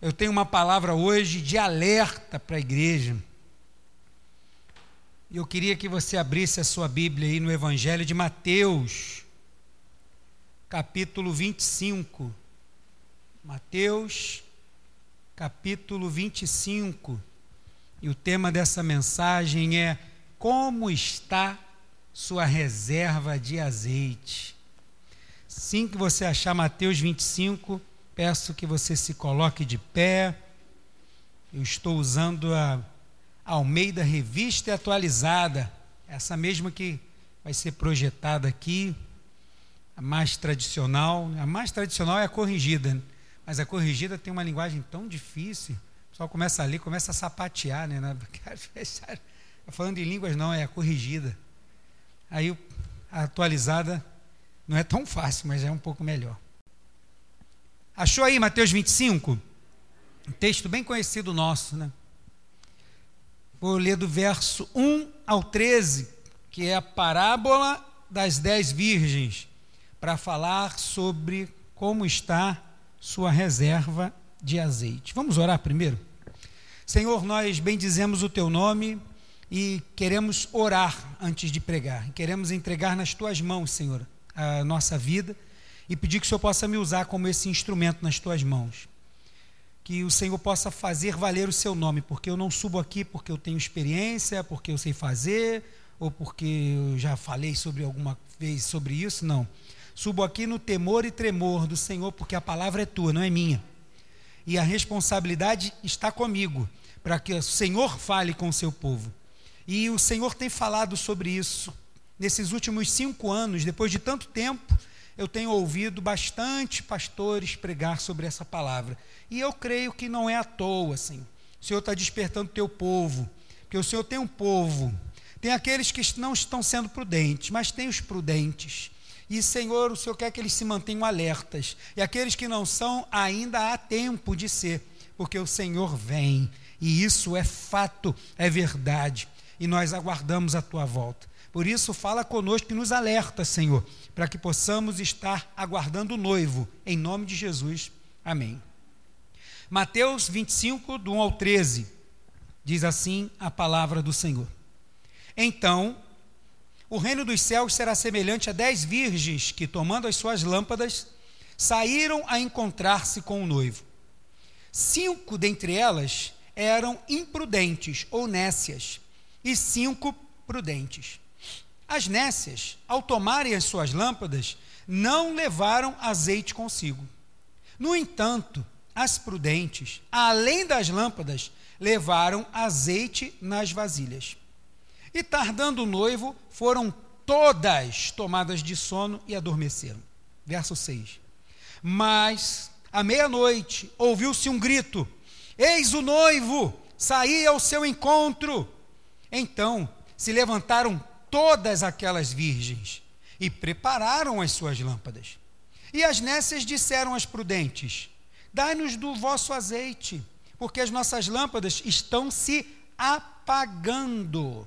Eu tenho uma palavra hoje de alerta para a igreja. E eu queria que você abrisse a sua Bíblia aí no Evangelho de Mateus, capítulo 25. Mateus, capítulo 25. E o tema dessa mensagem é: Como está sua reserva de azeite? Assim que você achar Mateus 25, peço que você se coloque de pé. Eu estou usando a Almeida Revista Atualizada, essa mesma que vai ser projetada aqui, a mais tradicional. A mais tradicional é a corrigida, mas a corrigida tem uma linguagem tão difícil. O pessoal começa ali, começa a sapatear, né? Falando em línguas, não, é a corrigida. Aí a atualizada não é tão fácil, mas é um pouco melhor. Achou aí Mateus 25? Um texto bem conhecido nosso, né? Vou ler do verso 1 ao 13, que é a parábola das dez virgens, para falar sobre como está sua reserva de azeite. Vamos orar primeiro? Senhor, nós bendizemos o teu nome e queremos orar antes de pregar. Queremos entregar nas tuas mãos, Senhor, a nossa vida e pedir que o Senhor possa me usar como esse instrumento nas tuas mãos que o Senhor possa fazer valer o seu nome, porque eu não subo aqui porque eu tenho experiência, porque eu sei fazer, ou porque eu já falei sobre alguma vez sobre isso, não. Subo aqui no temor e tremor do Senhor, porque a palavra é tua, não é minha. E a responsabilidade está comigo, para que o Senhor fale com o seu povo. E o Senhor tem falado sobre isso. Nesses últimos cinco anos, depois de tanto tempo, eu tenho ouvido bastante pastores pregar sobre essa palavra. E eu creio que não é à toa, assim. O Senhor está despertando o teu povo. Porque o Senhor tem um povo. Tem aqueles que não estão sendo prudentes, mas tem os prudentes. E, Senhor, o Senhor quer que eles se mantenham alertas. E aqueles que não são, ainda há tempo de ser. Porque o Senhor vem. E isso é fato, é verdade. E nós aguardamos a tua volta. Por isso, fala conosco e nos alerta, Senhor, para que possamos estar aguardando o noivo, em nome de Jesus. Amém. Mateus 25, do 1 ao 13, diz assim a palavra do Senhor. Então, o reino dos céus será semelhante a dez virgens que, tomando as suas lâmpadas, saíram a encontrar-se com o noivo. Cinco dentre elas eram imprudentes ou nécias, e cinco prudentes. As nécias, ao tomarem as suas lâmpadas, não levaram azeite consigo. No entanto, as prudentes, além das lâmpadas, levaram azeite nas vasilhas. E tardando o noivo, foram todas tomadas de sono e adormeceram. Verso 6. Mas, à meia-noite, ouviu-se um grito: Eis o noivo, saí ao seu encontro. Então se levantaram todas aquelas virgens e prepararam as suas lâmpadas. E as nécias disseram às prudentes: Dai-nos do vosso azeite, porque as nossas lâmpadas estão se apagando.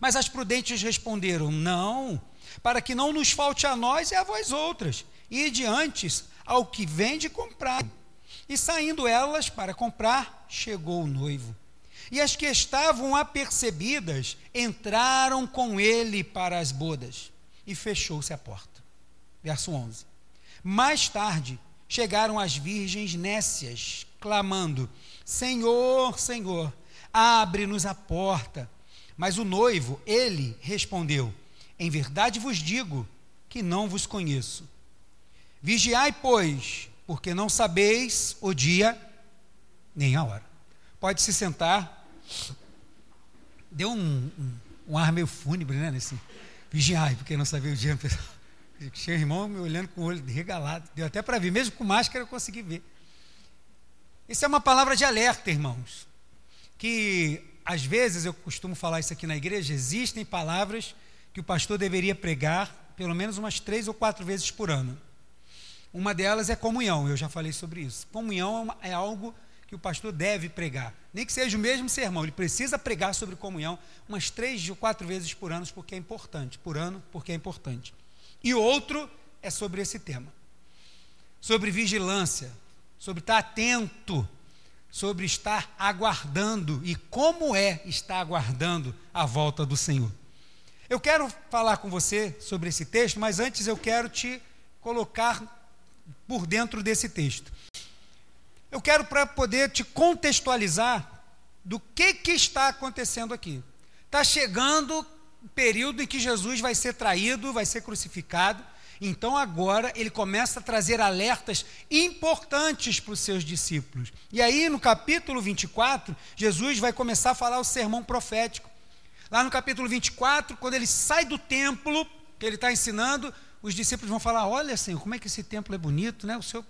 Mas as prudentes responderam: Não, para que não nos falte a nós e a vós outras, e diante ao que vende comprar. E saindo elas para comprar, chegou o noivo. E as que estavam apercebidas entraram com ele para as bodas, e fechou-se a porta. Verso 11. Mais tarde chegaram as virgens nécias, clamando: Senhor, Senhor, abre-nos a porta. Mas o noivo, ele respondeu: Em verdade vos digo que não vos conheço. Vigiai, pois, porque não sabeis o dia nem a hora. Pode se sentar. Deu um, um, um ar meio fúnebre, né? Nesse vigiai, porque não sabia o dia. Tinha irmão me olhando com o olho regalado. Deu até para ver, mesmo com máscara eu consegui ver. Isso é uma palavra de alerta, irmãos. Que às vezes eu costumo falar isso aqui na igreja, existem palavras que o pastor deveria pregar pelo menos umas três ou quatro vezes por ano. Uma delas é comunhão, eu já falei sobre isso. Comunhão é, uma, é algo que o pastor deve pregar. Nem que seja o mesmo sermão, ele precisa pregar sobre comunhão umas três ou quatro vezes por ano, porque é importante. Por ano, porque é importante. E outro é sobre esse tema. Sobre vigilância, sobre estar atento, sobre estar aguardando e como é estar aguardando a volta do Senhor. Eu quero falar com você sobre esse texto, mas antes eu quero te colocar por dentro desse texto. Eu quero para poder te contextualizar do que, que está acontecendo aqui. Está chegando o período em que Jesus vai ser traído, vai ser crucificado. Então agora ele começa a trazer alertas importantes para os seus discípulos. E aí no capítulo 24, Jesus vai começar a falar o sermão profético. Lá no capítulo 24, quando ele sai do templo que ele está ensinando, os discípulos vão falar: Olha, Senhor, como é que esse templo é bonito, né? O Senhor,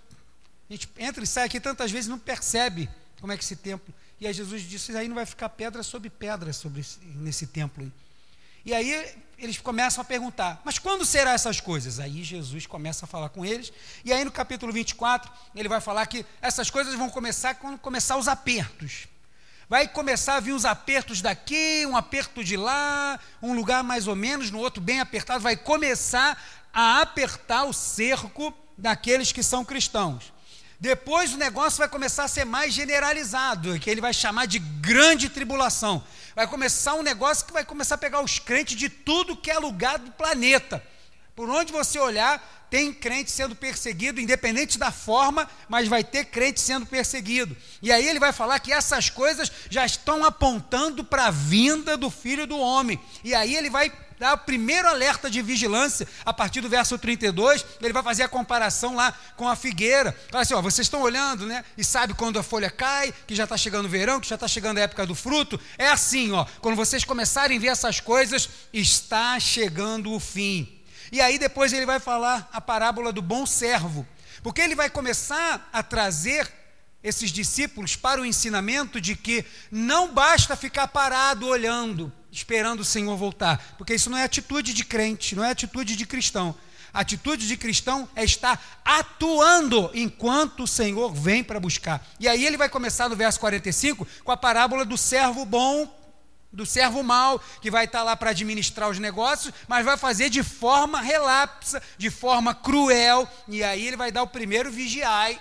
a gente entra e sai aqui tantas vezes e não percebe como é que esse templo e aí Jesus disse: aí não vai ficar pedra sobre pedra sobre esse, nesse templo. E aí eles começam a perguntar: mas quando serão essas coisas? Aí Jesus começa a falar com eles. E aí no capítulo 24, ele vai falar que essas coisas vão começar quando começar os apertos. Vai começar a vir uns apertos daqui, um aperto de lá, um lugar mais ou menos, no outro bem apertado. Vai começar a apertar o cerco daqueles que são cristãos. Depois o negócio vai começar a ser mais generalizado, que ele vai chamar de grande tribulação. Vai começar um negócio que vai começar a pegar os crentes de tudo que é lugar do planeta. Por onde você olhar, tem crente sendo perseguido, independente da forma, mas vai ter crente sendo perseguido. E aí ele vai falar que essas coisas já estão apontando para a vinda do Filho do Homem. E aí ele vai dá o primeiro alerta de vigilância, a partir do verso 32, ele vai fazer a comparação lá com a figueira. Fala assim: ó, vocês estão olhando, né? E sabe quando a folha cai, que já está chegando o verão, que já está chegando a época do fruto? É assim, ó. Quando vocês começarem a ver essas coisas, está chegando o fim. E aí depois ele vai falar a parábola do bom servo. Porque ele vai começar a trazer esses discípulos para o ensinamento de que não basta ficar parado olhando esperando o Senhor voltar, porque isso não é atitude de crente, não é atitude de cristão. A atitude de cristão é estar atuando enquanto o Senhor vem para buscar. E aí ele vai começar no verso 45 com a parábola do servo bom, do servo mau, que vai estar lá para administrar os negócios, mas vai fazer de forma relapsa, de forma cruel. E aí ele vai dar o primeiro vigiai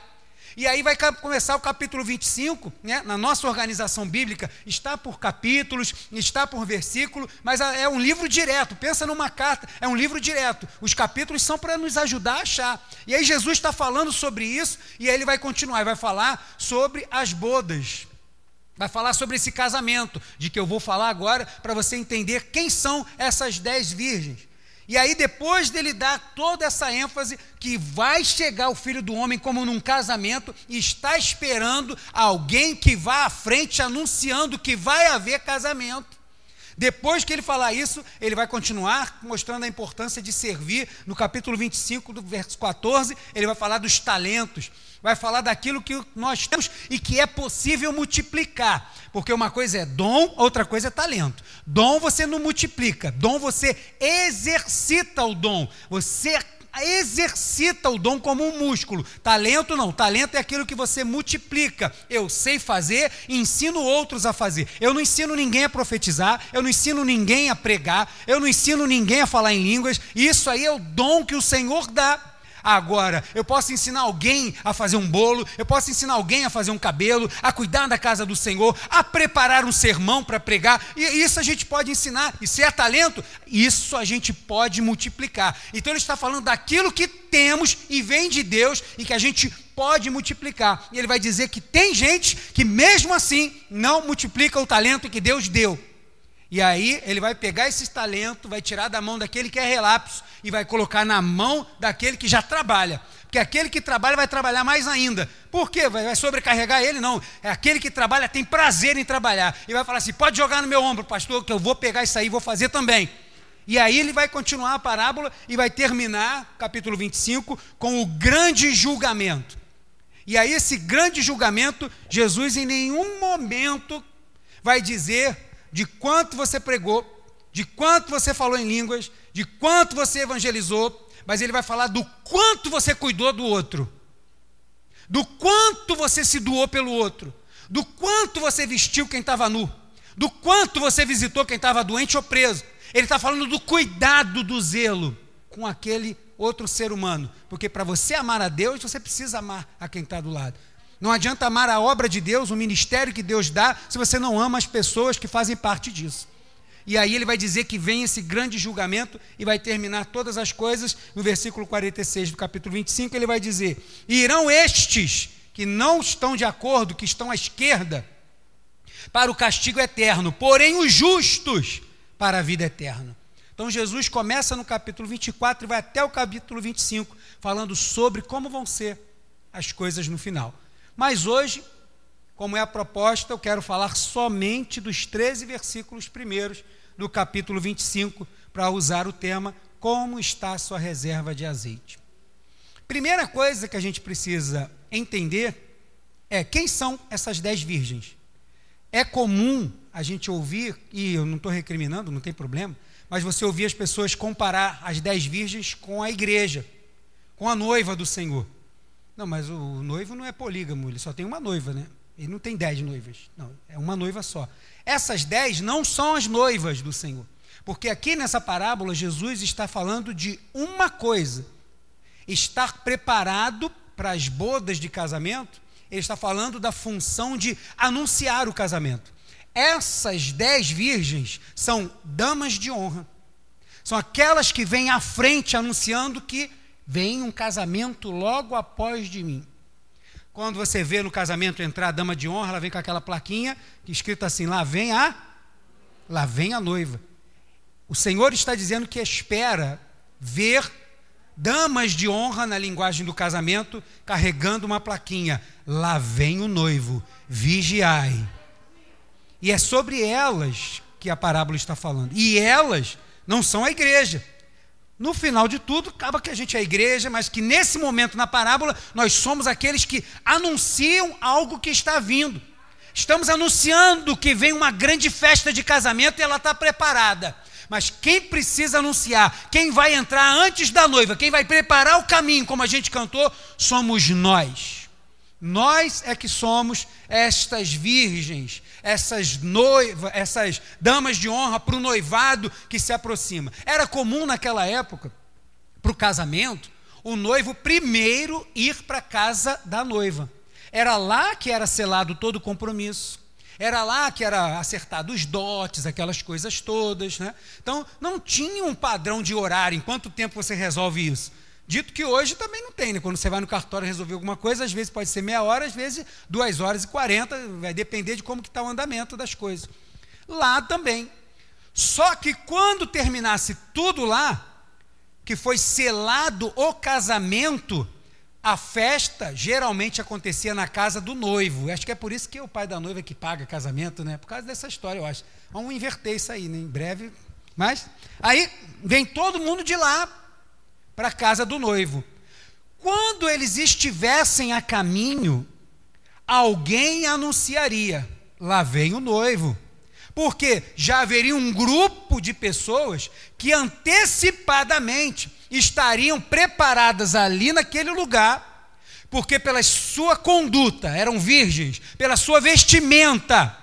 e aí vai começar o capítulo 25, né? na nossa organização bíblica, está por capítulos, está por versículo, mas é um livro direto. Pensa numa carta, é um livro direto. Os capítulos são para nos ajudar a achar. E aí Jesus está falando sobre isso, e aí ele vai continuar, vai falar sobre as bodas. Vai falar sobre esse casamento, de que eu vou falar agora, para você entender quem são essas dez virgens. E aí, depois dele dar toda essa ênfase, que vai chegar o filho do homem como num casamento, e está esperando alguém que vá à frente anunciando que vai haver casamento. Depois que ele falar isso, ele vai continuar mostrando a importância de servir. No capítulo 25, do verso 14, ele vai falar dos talentos, vai falar daquilo que nós temos e que é possível multiplicar. Porque uma coisa é dom, outra coisa é talento. Dom você não multiplica, dom você exercita o dom. Você exercita o dom como um músculo. Talento não, talento é aquilo que você multiplica. Eu sei fazer ensino outros a fazer. Eu não ensino ninguém a profetizar, eu não ensino ninguém a pregar, eu não ensino ninguém a falar em línguas. Isso aí é o dom que o Senhor dá. Agora, eu posso ensinar alguém a fazer um bolo, eu posso ensinar alguém a fazer um cabelo, a cuidar da casa do Senhor, a preparar um sermão para pregar, e isso a gente pode ensinar. E se é talento, isso a gente pode multiplicar. Então ele está falando daquilo que temos e vem de Deus e que a gente pode multiplicar. E ele vai dizer que tem gente que mesmo assim não multiplica o talento que Deus deu. E aí ele vai pegar esse talento, vai tirar da mão daquele que é relapso e vai colocar na mão daquele que já trabalha. Porque aquele que trabalha vai trabalhar mais ainda. Por quê? Vai sobrecarregar ele? Não. É aquele que trabalha, tem prazer em trabalhar. E vai falar assim: pode jogar no meu ombro, pastor, que eu vou pegar isso aí e vou fazer também. E aí ele vai continuar a parábola e vai terminar, capítulo 25, com o grande julgamento. E aí, esse grande julgamento, Jesus em nenhum momento vai dizer de quanto você pregou, de quanto você falou em línguas, de quanto você evangelizou, mas ele vai falar do quanto você cuidou do outro, do quanto você se doou pelo outro, do quanto você vestiu quem estava nu, do quanto você visitou quem estava doente ou preso. Ele está falando do cuidado, do zelo com aquele outro ser humano, porque para você amar a Deus, você precisa amar a quem está do lado. Não adianta amar a obra de Deus, o ministério que Deus dá, se você não ama as pessoas que fazem parte disso. E aí ele vai dizer que vem esse grande julgamento e vai terminar todas as coisas. No versículo 46 do capítulo 25, ele vai dizer: Irão estes que não estão de acordo, que estão à esquerda, para o castigo eterno, porém os justos para a vida eterna. Então Jesus começa no capítulo 24 e vai até o capítulo 25, falando sobre como vão ser as coisas no final. Mas hoje, como é a proposta, eu quero falar somente dos 13 versículos primeiros do capítulo 25, para usar o tema Como está sua reserva de azeite. Primeira coisa que a gente precisa entender é quem são essas dez virgens. É comum a gente ouvir, e eu não estou recriminando, não tem problema, mas você ouvir as pessoas comparar as dez virgens com a igreja, com a noiva do Senhor. Não, mas o noivo não é polígamo, ele só tem uma noiva, né? Ele não tem dez noivas, não, é uma noiva só. Essas dez não são as noivas do Senhor, porque aqui nessa parábola Jesus está falando de uma coisa: estar preparado para as bodas de casamento. Ele está falando da função de anunciar o casamento. Essas dez virgens são damas de honra. São aquelas que vêm à frente anunciando que vem um casamento logo após de mim. Quando você vê no casamento entrar a dama de honra, ela vem com aquela plaquinha escrita assim: lá vem a lá vem a noiva. O Senhor está dizendo que espera ver damas de honra na linguagem do casamento carregando uma plaquinha: lá vem o noivo, vigiai. E é sobre elas que a parábola está falando. E elas não são a igreja. No final de tudo, acaba que a gente é a igreja, mas que nesse momento na parábola nós somos aqueles que anunciam algo que está vindo. Estamos anunciando que vem uma grande festa de casamento e ela está preparada. Mas quem precisa anunciar, quem vai entrar antes da noiva, quem vai preparar o caminho, como a gente cantou, somos nós. Nós é que somos estas virgens, essas noivas, essas damas de honra para o noivado que se aproxima. Era comum naquela época, para o casamento, o noivo primeiro ir para a casa da noiva. Era lá que era selado todo o compromisso. Era lá que era acertado os dotes, aquelas coisas todas. Né? Então, não tinha um padrão de horário, em quanto tempo você resolve isso. Dito que hoje também não tem, né? Quando você vai no cartório resolver alguma coisa, às vezes pode ser meia hora, às vezes duas horas e quarenta, vai depender de como que está o andamento das coisas. Lá também. Só que quando terminasse tudo lá, que foi selado o casamento, a festa geralmente acontecia na casa do noivo. Acho que é por isso que é o pai da noiva que paga casamento, né? Por causa dessa história, eu acho. Vamos inverter isso aí, né? Em breve. Mas aí vem todo mundo de lá para a casa do noivo. Quando eles estivessem a caminho, alguém anunciaria: lá vem o noivo. Porque já haveria um grupo de pessoas que antecipadamente estariam preparadas ali naquele lugar, porque pela sua conduta eram virgens, pela sua vestimenta,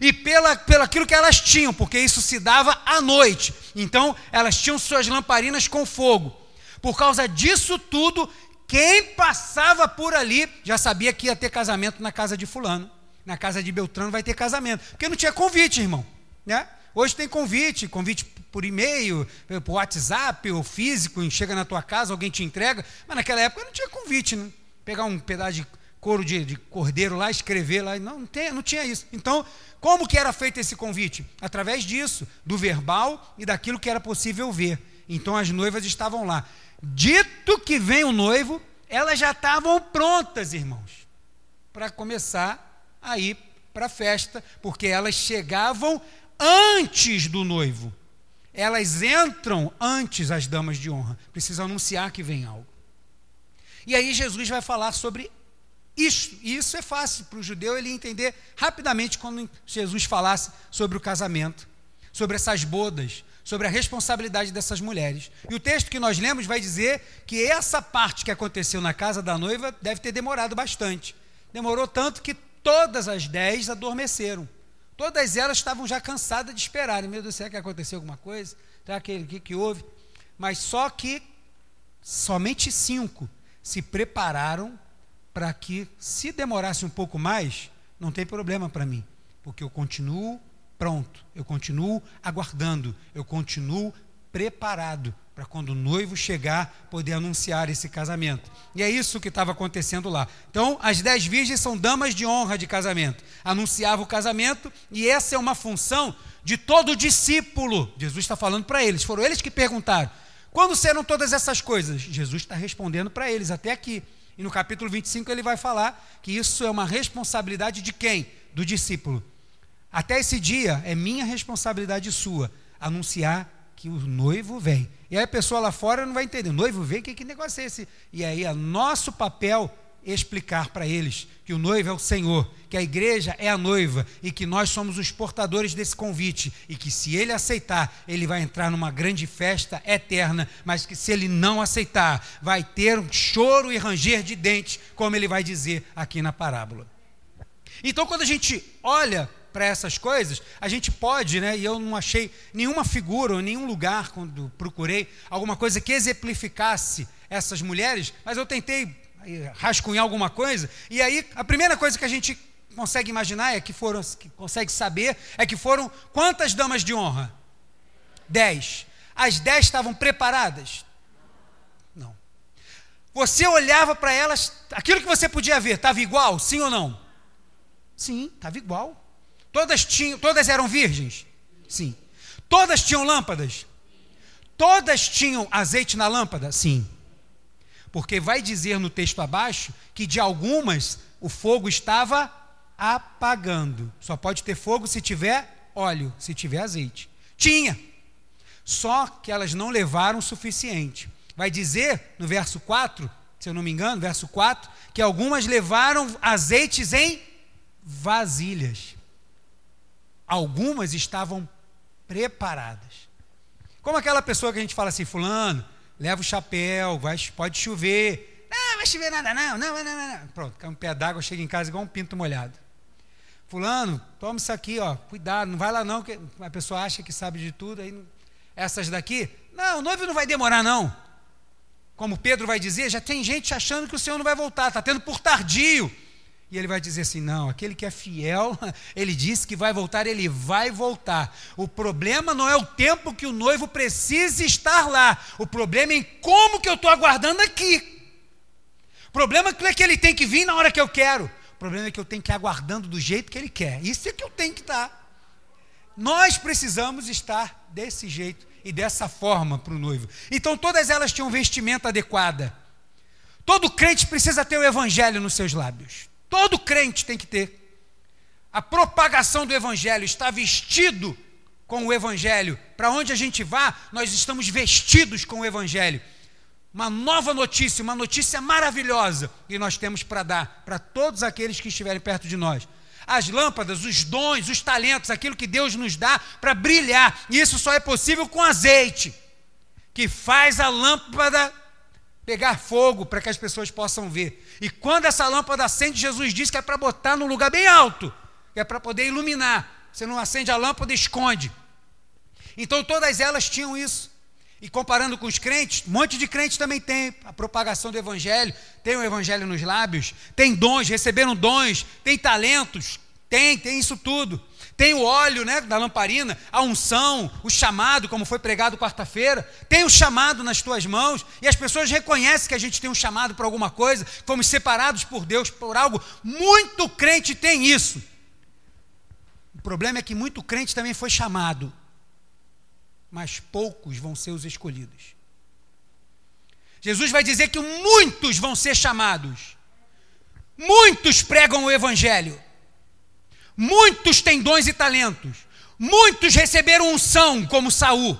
e pela, pelo aquilo que elas tinham, porque isso se dava à noite. Então, elas tinham suas lamparinas com fogo. Por causa disso tudo, quem passava por ali já sabia que ia ter casamento na casa de fulano. Na casa de Beltrano vai ter casamento. Porque não tinha convite, irmão. Né? Hoje tem convite, convite por e-mail, por WhatsApp, ou físico, chega na tua casa, alguém te entrega. Mas naquela época não tinha convite, né? Pegar um pedaço de couro de, de cordeiro lá, escrever lá. Não, não, tem, não tinha isso. Então, como que era feito esse convite? Através disso, do verbal e daquilo que era possível ver. Então as noivas estavam lá. Dito que vem o noivo, elas já estavam prontas, irmãos, para começar a ir para a festa, porque elas chegavam antes do noivo. Elas entram antes as damas de honra. Precisa anunciar que vem algo. E aí Jesus vai falar sobre isso. E isso é fácil para o judeu ele entender rapidamente quando Jesus falasse sobre o casamento, sobre essas bodas, sobre a responsabilidade dessas mulheres. E o texto que nós lemos vai dizer que essa parte que aconteceu na casa da noiva deve ter demorado bastante. Demorou tanto que todas as dez adormeceram. Todas elas estavam já cansadas de esperar. Meu Deus, será que aconteceu alguma coisa? Será que, que, que houve? Mas só que somente cinco se prepararam para que, se demorasse um pouco mais, não tem problema para mim, porque eu continuo pronto, eu continuo aguardando, eu continuo preparado para quando o noivo chegar, poder anunciar esse casamento. E é isso que estava acontecendo lá. Então, as dez virgens são damas de honra de casamento. Anunciava o casamento, e essa é uma função de todo discípulo. Jesus está falando para eles, foram eles que perguntaram: quando serão todas essas coisas? Jesus está respondendo para eles até aqui. E no capítulo 25 ele vai falar que isso é uma responsabilidade de quem? Do discípulo. Até esse dia é minha responsabilidade sua anunciar que o noivo vem. E aí a pessoa lá fora não vai entender. O noivo vem, que, que negócio é esse? E aí é nosso papel explicar para eles que o noivo é o Senhor, que a igreja é a noiva e que nós somos os portadores desse convite e que se ele aceitar, ele vai entrar numa grande festa eterna, mas que se ele não aceitar, vai ter um choro e ranger de dentes, como ele vai dizer aqui na parábola. Então, quando a gente olha para essas coisas, a gente pode, né? E eu não achei nenhuma figura ou nenhum lugar quando procurei alguma coisa que exemplificasse essas mulheres, mas eu tentei eh, rascunhar alguma coisa, e aí a primeira coisa que a gente consegue imaginar é que foram, que consegue saber, é que foram quantas damas de honra? Dez. As dez estavam preparadas? Não. Você olhava para elas, aquilo que você podia ver, estava igual, sim ou não? Sim, estava igual. Todas tinham, todas eram virgens? Sim. Todas tinham lâmpadas? Todas tinham azeite na lâmpada? Sim. Porque vai dizer no texto abaixo que de algumas o fogo estava apagando. Só pode ter fogo se tiver óleo, se tiver azeite. Tinha. Só que elas não levaram o suficiente. Vai dizer no verso 4, se eu não me engano, verso 4, que algumas levaram azeites em vasilhas algumas estavam preparadas. Como aquela pessoa que a gente fala assim, fulano, leva o chapéu, vai, pode chover. Não, vai chover nada, não, não, não, não, não. Pronto, cai um pé d'água, chega em casa igual um pinto molhado. Fulano, toma isso aqui, ó, cuidado, não vai lá não, que a pessoa acha que sabe de tudo, aí essas daqui, não, o noivo não vai demorar não. Como Pedro vai dizer, já tem gente achando que o Senhor não vai voltar, está tendo por tardio. E ele vai dizer assim: não, aquele que é fiel, ele disse que vai voltar, ele vai voltar. O problema não é o tempo que o noivo precisa estar lá, o problema é em como que eu estou aguardando aqui. O problema não é que ele tem que vir na hora que eu quero, o problema é que eu tenho que ir aguardando do jeito que ele quer. Isso é que eu tenho que estar. Nós precisamos estar desse jeito e dessa forma para o noivo. Então todas elas tinham vestimenta adequada. Todo crente precisa ter o evangelho nos seus lábios. Todo crente tem que ter. A propagação do Evangelho está vestido com o Evangelho. Para onde a gente vá, nós estamos vestidos com o Evangelho. Uma nova notícia, uma notícia maravilhosa que nós temos para dar para todos aqueles que estiverem perto de nós. As lâmpadas, os dons, os talentos, aquilo que Deus nos dá para brilhar. E isso só é possível com azeite, que faz a lâmpada pegar fogo para que as pessoas possam ver. E quando essa lâmpada acende, Jesus diz que é para botar num lugar bem alto, que é para poder iluminar. Você não acende a lâmpada, esconde. Então todas elas tinham isso. E comparando com os crentes, um monte de crentes também tem a propagação do evangelho, tem o evangelho nos lábios, tem dons, receberam dons, tem talentos, tem, tem isso tudo. Tem o óleo né, da lamparina, a unção, o chamado, como foi pregado quarta-feira. Tem o chamado nas tuas mãos. E as pessoas reconhecem que a gente tem um chamado para alguma coisa, fomos separados por Deus por algo. Muito crente tem isso. O problema é que muito crente também foi chamado, mas poucos vão ser os escolhidos. Jesus vai dizer que muitos vão ser chamados, muitos pregam o Evangelho, Muitos têm dons e talentos. Muitos receberam unção, como Saul.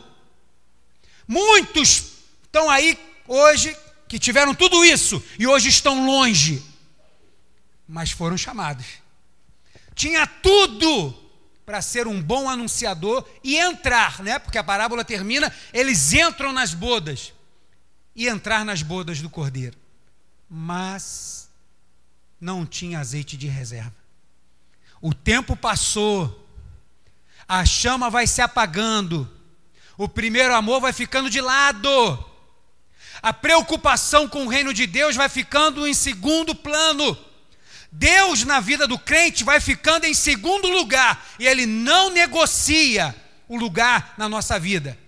Muitos estão aí hoje que tiveram tudo isso e hoje estão longe, mas foram chamados. Tinha tudo para ser um bom anunciador e entrar, né? Porque a parábola termina, eles entram nas bodas e entrar nas bodas do cordeiro. Mas não tinha azeite de reserva. O tempo passou, a chama vai se apagando, o primeiro amor vai ficando de lado, a preocupação com o reino de Deus vai ficando em segundo plano. Deus na vida do crente vai ficando em segundo lugar e ele não negocia o lugar na nossa vida.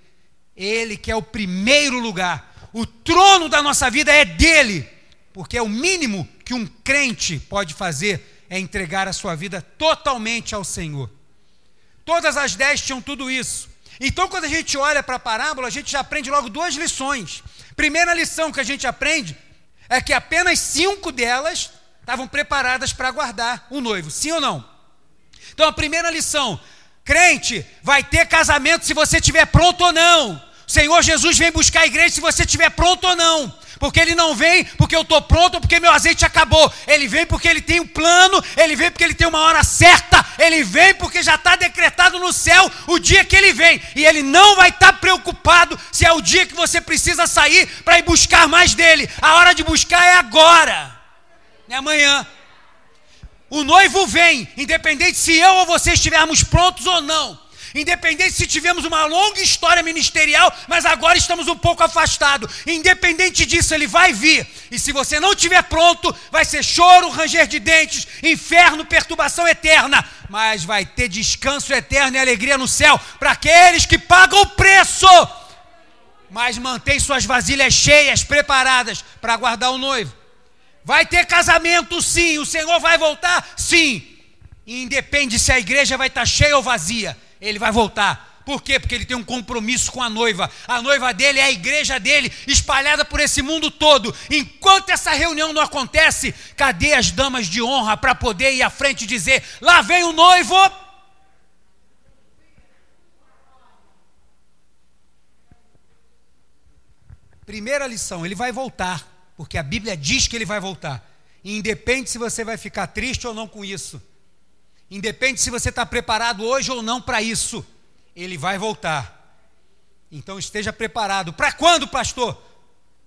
Ele que é o primeiro lugar. O trono da nossa vida é dele, porque é o mínimo que um crente pode fazer é entregar a sua vida totalmente ao Senhor. Todas as dez tinham tudo isso. Então, quando a gente olha para a parábola, a gente já aprende logo duas lições. Primeira lição que a gente aprende é que apenas cinco delas estavam preparadas para aguardar o noivo, sim ou não? Então, a primeira lição: crente, vai ter casamento se você estiver pronto ou não. Senhor Jesus vem buscar a igreja se você estiver pronto ou não. Porque ele não vem porque eu estou pronto ou porque meu azeite acabou. Ele vem porque ele tem um plano, ele vem porque ele tem uma hora certa, ele vem porque já está decretado no céu o dia que ele vem. E ele não vai estar tá preocupado se é o dia que você precisa sair para ir buscar mais dele. A hora de buscar é agora, não é amanhã. O noivo vem, independente se eu ou você estivermos prontos ou não. Independente se tivemos uma longa história ministerial, mas agora estamos um pouco afastados. Independente disso, ele vai vir. E se você não estiver pronto, vai ser choro, ranger de dentes, inferno, perturbação eterna. Mas vai ter descanso eterno e alegria no céu para aqueles que pagam o preço. Mas mantém suas vasilhas cheias, preparadas para aguardar o noivo. Vai ter casamento, sim. O Senhor vai voltar, sim. E independe se a igreja vai estar cheia ou vazia ele vai voltar. Por quê? Porque ele tem um compromisso com a noiva. A noiva dele é a igreja dele, espalhada por esse mundo todo. Enquanto essa reunião não acontece, cadê as damas de honra para poder ir à frente e dizer: lá vem o noivo? Primeira lição: ele vai voltar, porque a Bíblia diz que ele vai voltar. E independe se você vai ficar triste ou não com isso. Independe se você está preparado hoje ou não para isso, ele vai voltar. Então esteja preparado. Para quando, pastor?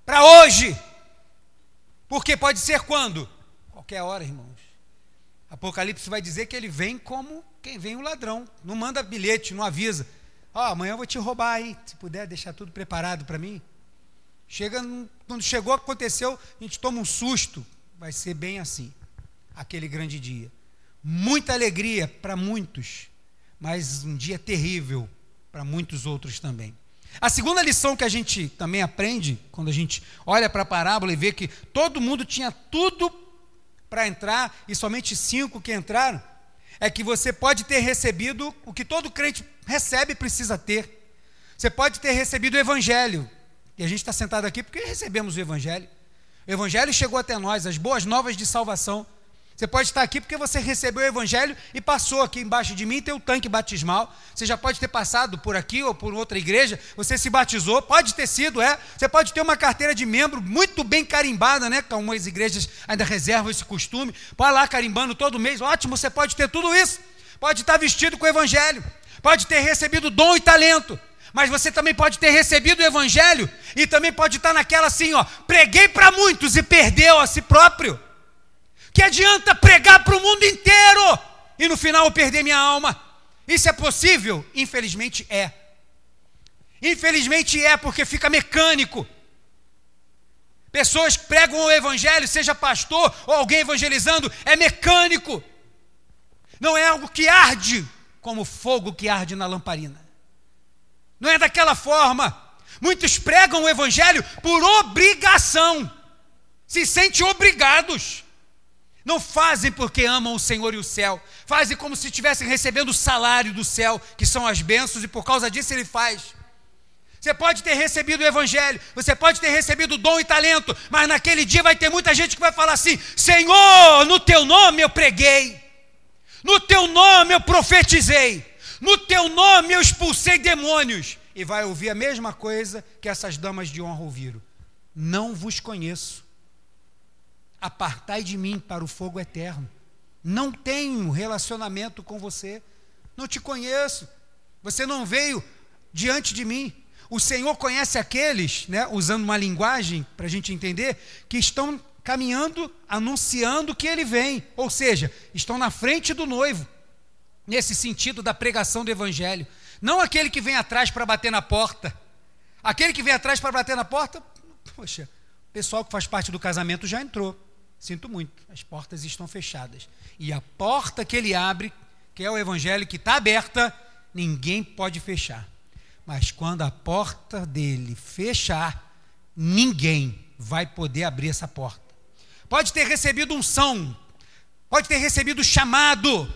Para hoje. Porque pode ser quando? Qualquer hora, irmãos. Apocalipse vai dizer que ele vem como quem vem o ladrão. Não manda bilhete, não avisa. Ó, oh, amanhã eu vou te roubar aí. Se puder deixar tudo preparado para mim. Chega, quando chegou, aconteceu, a gente toma um susto. Vai ser bem assim, aquele grande dia muita alegria para muitos, mas um dia terrível para muitos outros também. A segunda lição que a gente também aprende, quando a gente olha para a parábola e vê que todo mundo tinha tudo para entrar e somente cinco que entraram, é que você pode ter recebido o que todo crente recebe e precisa ter. Você pode ter recebido o Evangelho. E a gente está sentado aqui porque recebemos o Evangelho. O Evangelho chegou até nós, as boas novas de salvação. Você pode estar aqui porque você recebeu o Evangelho e passou aqui embaixo de mim, tem o tanque batismal. Você já pode ter passado por aqui ou por outra igreja, você se batizou, pode ter sido, é. Você pode ter uma carteira de membro muito bem carimbada, né? Como as igrejas ainda reservam esse costume. Pode lá carimbando todo mês, ótimo, você pode ter tudo isso. Pode estar vestido com o Evangelho, pode ter recebido dom e talento. Mas você também pode ter recebido o Evangelho e também pode estar naquela assim, ó, preguei para muitos e perdeu a si próprio. Que adianta pregar para o mundo inteiro e no final eu perder minha alma? Isso é possível? Infelizmente é. Infelizmente é, porque fica mecânico. Pessoas pregam o evangelho, seja pastor ou alguém evangelizando, é mecânico. Não é algo que arde como fogo que arde na lamparina. Não é daquela forma. Muitos pregam o evangelho por obrigação. Se sentem obrigados. Não fazem porque amam o Senhor e o céu. Fazem como se estivessem recebendo o salário do céu, que são as bênçãos, e por causa disso ele faz. Você pode ter recebido o Evangelho, você pode ter recebido dom e talento, mas naquele dia vai ter muita gente que vai falar assim: Senhor, no teu nome eu preguei, no teu nome eu profetizei, no teu nome eu expulsei demônios. E vai ouvir a mesma coisa que essas damas de honra ouviram: Não vos conheço apartai de mim para o fogo eterno. Não tenho relacionamento com você, não te conheço, você não veio diante de mim. O Senhor conhece aqueles, né, usando uma linguagem para a gente entender, que estão caminhando, anunciando que ele vem, ou seja, estão na frente do noivo, nesse sentido da pregação do Evangelho. Não aquele que vem atrás para bater na porta. Aquele que vem atrás para bater na porta, poxa, o pessoal que faz parte do casamento já entrou. Sinto muito, as portas estão fechadas. E a porta que ele abre, que é o evangelho que está aberta, ninguém pode fechar. Mas quando a porta dele fechar, ninguém vai poder abrir essa porta. Pode ter recebido unção, pode ter recebido chamado,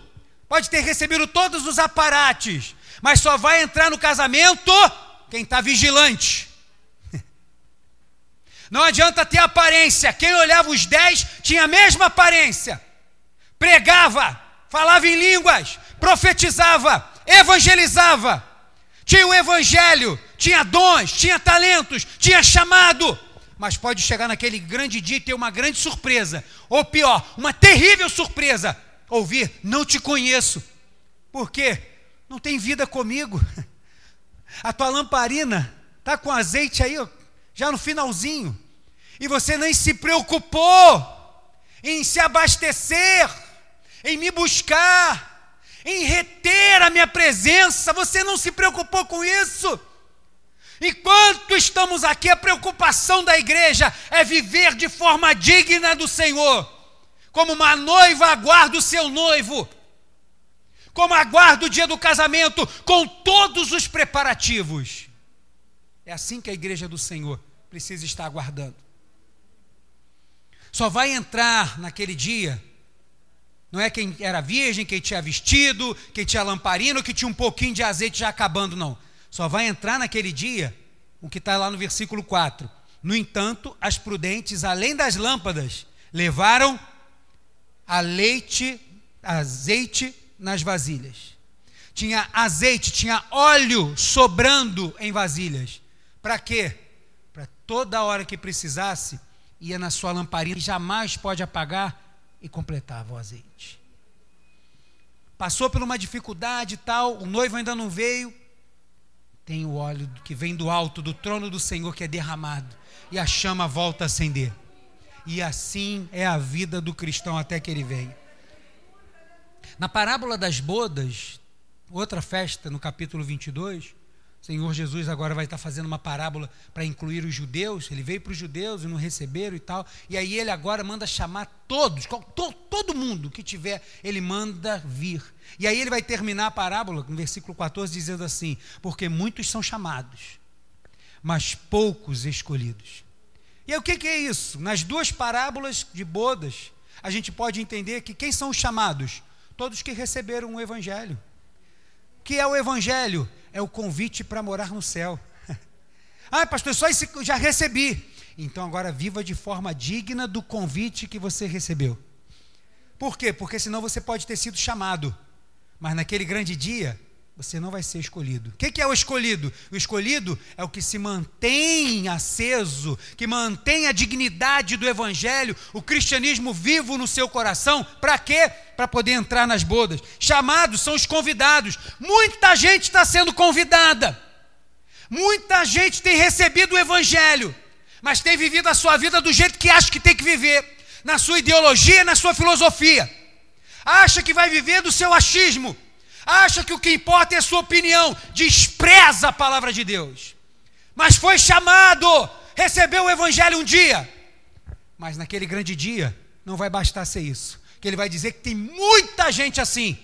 pode ter recebido todos os aparates, mas só vai entrar no casamento quem está vigilante. Não adianta ter aparência. Quem olhava os dez tinha a mesma aparência. Pregava, falava em línguas, profetizava, evangelizava. Tinha o evangelho, tinha dons, tinha talentos, tinha chamado. Mas pode chegar naquele grande dia e ter uma grande surpresa. Ou pior, uma terrível surpresa. Ouvir, não te conheço. Por quê? Não tem vida comigo. A tua lamparina está com azeite aí, já no finalzinho. E você nem se preocupou em se abastecer, em me buscar, em reter a minha presença. Você não se preocupou com isso. Enquanto estamos aqui, a preocupação da igreja é viver de forma digna do Senhor, como uma noiva aguarda o seu noivo, como aguarda o dia do casamento, com todos os preparativos. É assim que a igreja do Senhor precisa estar aguardando. Só vai entrar naquele dia, não é quem era virgem, quem tinha vestido, quem tinha lamparina, que tinha um pouquinho de azeite já acabando, não. Só vai entrar naquele dia o que está lá no versículo 4. No entanto, as prudentes, além das lâmpadas, levaram a leite, azeite nas vasilhas. Tinha azeite, tinha óleo sobrando em vasilhas. Para quê? Para toda hora que precisasse, ia na sua lamparina, jamais pode apagar, e completava o azeite. Passou por uma dificuldade tal, o noivo ainda não veio, tem o óleo que vem do alto, do trono do Senhor, que é derramado, e a chama volta a acender. E assim é a vida do cristão até que ele venha. Na parábola das bodas, outra festa, no capítulo 22, Senhor Jesus agora vai estar fazendo uma parábola para incluir os judeus. Ele veio para os judeus e não receberam e tal. E aí ele agora manda chamar todos, todo mundo que tiver, ele manda vir. E aí ele vai terminar a parábola, no versículo 14, dizendo assim: Porque muitos são chamados, mas poucos escolhidos. E aí o que, que é isso? Nas duas parábolas de bodas, a gente pode entender que quem são os chamados? Todos que receberam o Evangelho. Que é o Evangelho? É o convite para morar no céu. ah, pastor, só isso já recebi. Então agora viva de forma digna do convite que você recebeu. Por quê? Porque senão você pode ter sido chamado, mas naquele grande dia você não vai ser escolhido. O que é o escolhido? O escolhido é o que se mantém aceso, que mantém a dignidade do Evangelho, o cristianismo vivo no seu coração. Para quê? Para poder entrar nas bodas. Chamados são os convidados. Muita gente está sendo convidada. Muita gente tem recebido o Evangelho, mas tem vivido a sua vida do jeito que acha que tem que viver, na sua ideologia, na sua filosofia. Acha que vai viver do seu achismo acha que o que importa é a sua opinião, despreza a palavra de Deus. Mas foi chamado, recebeu o evangelho um dia. Mas naquele grande dia, não vai bastar ser isso. Que ele vai dizer que tem muita gente assim,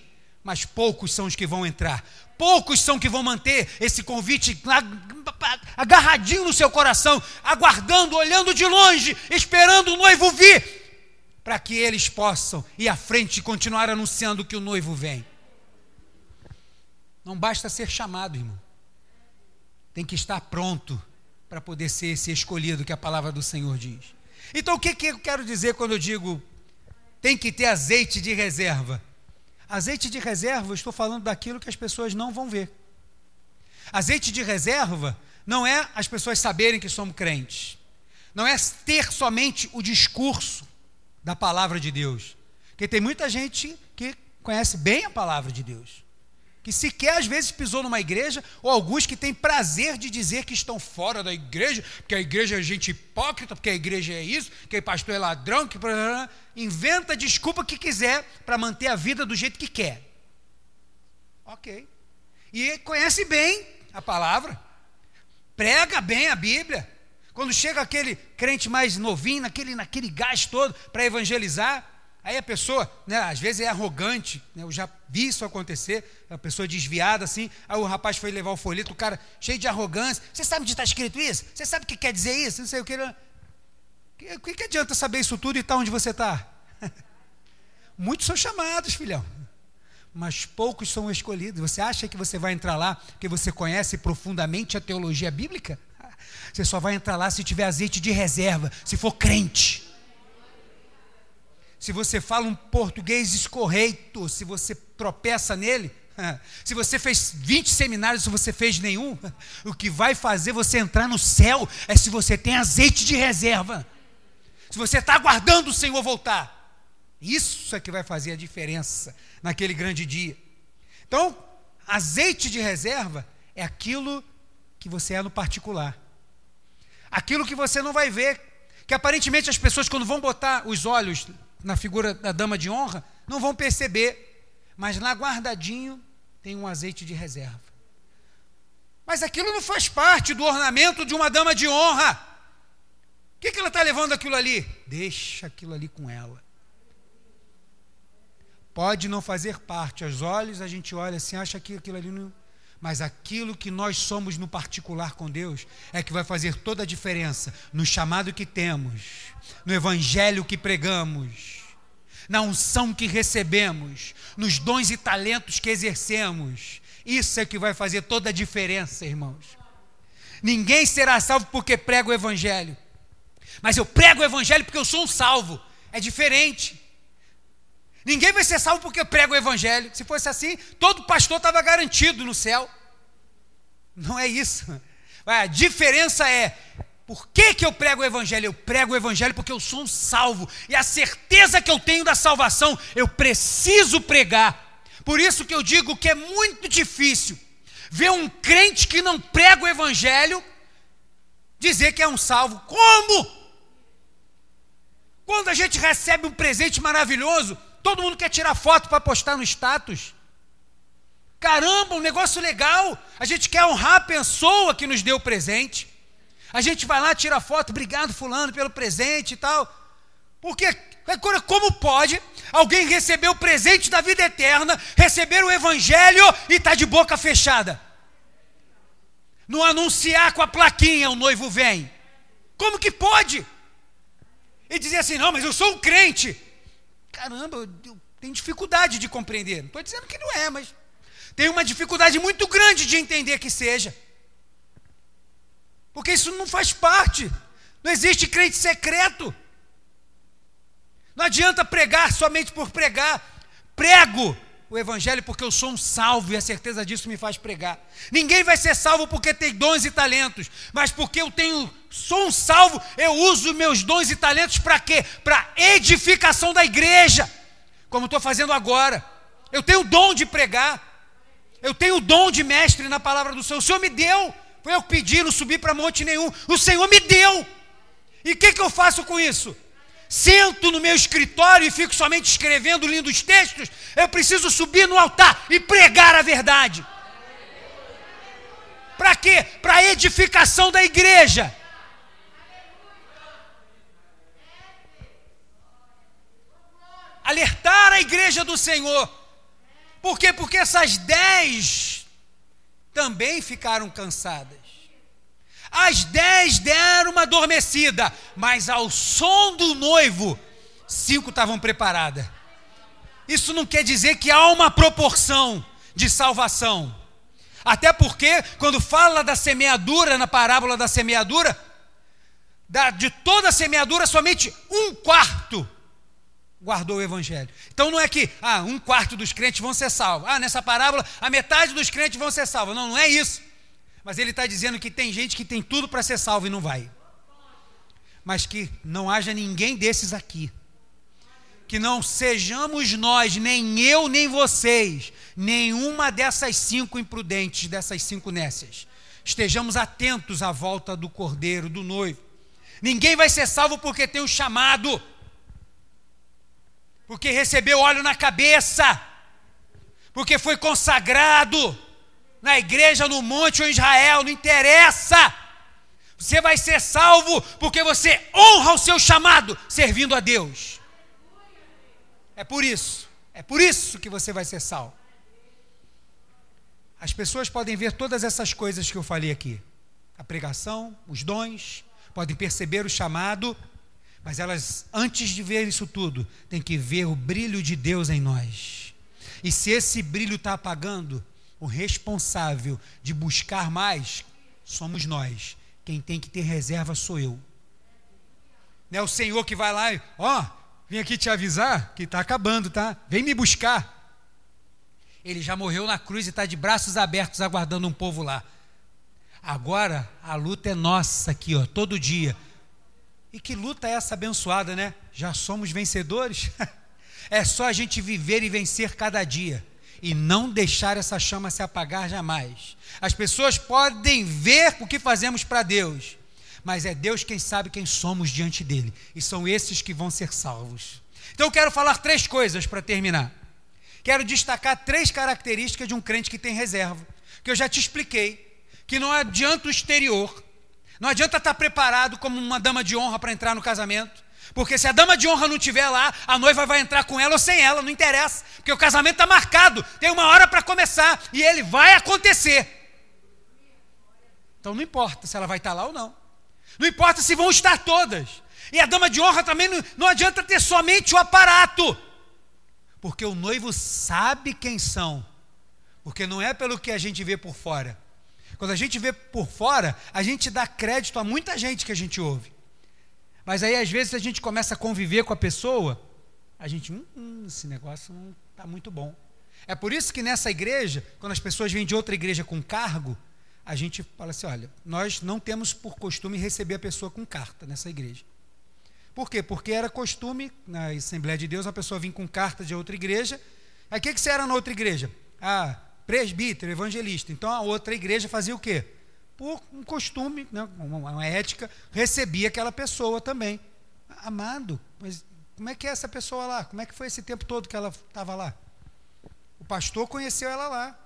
mas poucos são os que vão entrar. Poucos são que vão manter esse convite agarradinho no seu coração, aguardando, olhando de longe, esperando o noivo vir, para que eles possam ir à frente e continuar anunciando que o noivo vem. Não basta ser chamado, irmão. Tem que estar pronto para poder ser esse escolhido que a palavra do Senhor diz. Então, o que, que eu quero dizer quando eu digo tem que ter azeite de reserva? Azeite de reserva, eu estou falando daquilo que as pessoas não vão ver. Azeite de reserva não é as pessoas saberem que somos crentes. Não é ter somente o discurso da palavra de Deus. Porque tem muita gente que conhece bem a palavra de Deus que sequer às vezes pisou numa igreja, ou alguns que têm prazer de dizer que estão fora da igreja, porque a igreja é gente hipócrita, porque a igreja é isso, que o pastor é ladrão, que inventa desculpa que quiser para manter a vida do jeito que quer. Ok. E conhece bem a palavra, prega bem a Bíblia, Quando chega aquele crente mais novinho, naquele, naquele gás todo para evangelizar, aí a pessoa, né, às vezes é arrogante, né, eu já vi isso acontecer, a pessoa desviada assim, aí o rapaz foi levar o folheto, o cara cheio de arrogância, você sabe onde está escrito isso? Você sabe o que quer dizer isso? Não sei o que. O que, que adianta saber isso tudo e estar tá onde você está? Muitos são chamados, filhão mas poucos são escolhidos. Você acha que você vai entrar lá porque você conhece profundamente a teologia bíblica? Você só vai entrar lá se tiver azeite de reserva, se for crente. Se você fala um português escorreito, se você tropeça nele, se você fez 20 seminários, se você fez nenhum, o que vai fazer você entrar no céu é se você tem azeite de reserva. Se você está aguardando o Senhor voltar. Isso é que vai fazer a diferença naquele grande dia. Então, azeite de reserva é aquilo que você é no particular aquilo que você não vai ver, que aparentemente as pessoas, quando vão botar os olhos na figura da dama de honra, não vão perceber, mas lá guardadinho tem um azeite de reserva. Mas aquilo não faz parte do ornamento de uma dama de honra. O que, que ela está levando aquilo ali? Deixa aquilo ali com ela. Pode não fazer parte, aos olhos a gente olha assim, acha que aquilo ali não, mas aquilo que nós somos no particular com Deus é que vai fazer toda a diferença no chamado que temos, no evangelho que pregamos, na unção que recebemos, nos dons e talentos que exercemos. Isso é que vai fazer toda a diferença, irmãos. Ninguém será salvo porque prega o evangelho. Mas eu prego o evangelho porque eu sou um salvo. É diferente. Ninguém vai ser salvo porque prega o evangelho. Se fosse assim, todo pastor estava garantido no céu. Não é isso. A diferença é por que, que eu prego o Evangelho? Eu prego o Evangelho porque eu sou um salvo. E a certeza que eu tenho da salvação, eu preciso pregar. Por isso que eu digo que é muito difícil ver um crente que não prega o Evangelho dizer que é um salvo. Como? Quando a gente recebe um presente maravilhoso, Todo mundo quer tirar foto para postar no status. Caramba, um negócio legal. A gente quer honrar a pessoa que nos deu o presente. A gente vai lá, tira foto, obrigado, Fulano, pelo presente e tal. Porque, como pode alguém receber o presente da vida eterna, receber o Evangelho e tá de boca fechada? Não anunciar com a plaquinha o noivo vem. Como que pode? E dizer assim, não, mas eu sou um crente caramba, eu tenho dificuldade de compreender. Não estou dizendo que não é, mas tenho uma dificuldade muito grande de entender que seja. Porque isso não faz parte. Não existe crente secreto. Não adianta pregar somente por pregar. Prego o evangelho porque eu sou um salvo e a certeza disso me faz pregar. Ninguém vai ser salvo porque tem dons e talentos, mas porque eu tenho sou um salvo, eu uso meus dons e talentos para quê? Para edificação da igreja. Como estou fazendo agora. Eu tenho o dom de pregar. Eu tenho o dom de mestre na palavra do Senhor. O Senhor me deu. Foi eu pedir, não subi para monte nenhum. O Senhor me deu. E o que, que eu faço com isso? Sento no meu escritório e fico somente escrevendo lindos textos, eu preciso subir no altar e pregar a verdade. Para quê? Para a edificação da igreja. Alertar a igreja do Senhor. Por quê? Porque essas dez também ficaram cansadas. As dez deram uma adormecida, mas ao som do noivo, cinco estavam preparadas. Isso não quer dizer que há uma proporção de salvação. Até porque, quando fala da semeadura, na parábola da semeadura, da, de toda a semeadura, somente um quarto guardou o evangelho. Então não é que ah, um quarto dos crentes vão ser salvos. Ah, nessa parábola, a metade dos crentes vão ser salvos. Não, não é isso. Mas ele está dizendo que tem gente que tem tudo para ser salvo e não vai. Mas que não haja ninguém desses aqui. Que não sejamos nós, nem eu, nem vocês, nenhuma dessas cinco imprudentes, dessas cinco nécias. Estejamos atentos à volta do cordeiro, do noivo. Ninguém vai ser salvo porque tem um chamado, porque recebeu óleo na cabeça, porque foi consagrado na igreja, no monte ou em Israel, não interessa. Você vai ser salvo porque você honra o seu chamado servindo a Deus. É por isso, é por isso que você vai ser salvo. As pessoas podem ver todas essas coisas que eu falei aqui: a pregação, os dons, podem perceber o chamado, mas elas, antes de ver isso tudo, têm que ver o brilho de Deus em nós. E se esse brilho está apagando, o responsável de buscar mais somos nós. Quem tem que ter reserva sou eu. Não é o Senhor que vai lá e, ó, vim aqui te avisar que está acabando, tá? Vem me buscar. Ele já morreu na cruz e está de braços abertos aguardando um povo lá. Agora a luta é nossa aqui, ó, todo dia. E que luta é essa abençoada, né? Já somos vencedores? é só a gente viver e vencer cada dia e não deixar essa chama se apagar jamais. As pessoas podem ver o que fazemos para Deus, mas é Deus quem sabe quem somos diante dele, e são esses que vão ser salvos. Então eu quero falar três coisas para terminar. Quero destacar três características de um crente que tem reserva, que eu já te expliquei, que não adianta o exterior, não adianta estar preparado como uma dama de honra para entrar no casamento, porque se a dama de honra não estiver lá, a noiva vai entrar com ela ou sem ela, não interessa, porque o casamento está marcado, tem uma hora para começar e ele vai acontecer. Então não importa se ela vai estar lá ou não, não importa se vão estar todas, e a dama de honra também não, não adianta ter somente o aparato porque o noivo sabe quem são, porque não é pelo que a gente vê por fora. Quando a gente vê por fora, a gente dá crédito a muita gente que a gente ouve. Mas aí, às vezes, a gente começa a conviver com a pessoa, a gente, hum, hum esse negócio não está muito bom. É por isso que nessa igreja, quando as pessoas vêm de outra igreja com cargo, a gente fala assim: olha, nós não temos por costume receber a pessoa com carta nessa igreja. Por quê? Porque era costume na Assembleia de Deus a pessoa vir com carta de outra igreja. Aí o que, que você era na outra igreja? Ah, presbítero, evangelista. Então a outra igreja fazia o quê? Por um costume, né, uma ética, recebia aquela pessoa também. Amado, mas como é que é essa pessoa lá? Como é que foi esse tempo todo que ela estava lá? O pastor conheceu ela lá.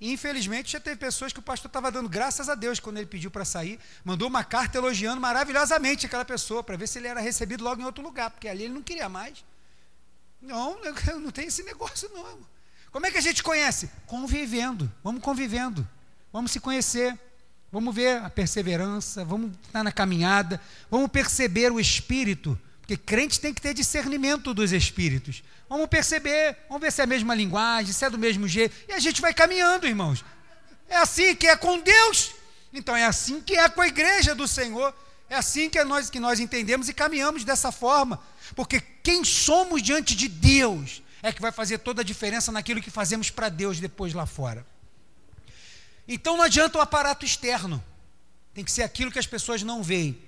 Infelizmente, já teve pessoas que o pastor estava dando graças a Deus quando ele pediu para sair, mandou uma carta elogiando maravilhosamente aquela pessoa, para ver se ele era recebido logo em outro lugar, porque ali ele não queria mais. Não, não tem esse negócio, não. Como é que a gente conhece? Convivendo. Vamos convivendo. Vamos se conhecer. Vamos ver a perseverança, vamos estar na caminhada, vamos perceber o espírito, porque crente tem que ter discernimento dos espíritos. Vamos perceber, vamos ver se é a mesma linguagem, se é do mesmo jeito. E a gente vai caminhando, irmãos. É assim que é com Deus. Então é assim que é com a igreja do Senhor. É assim que é nós que nós entendemos e caminhamos dessa forma. Porque quem somos diante de Deus é que vai fazer toda a diferença naquilo que fazemos para Deus depois lá fora. Então não adianta o aparato externo. Tem que ser aquilo que as pessoas não veem.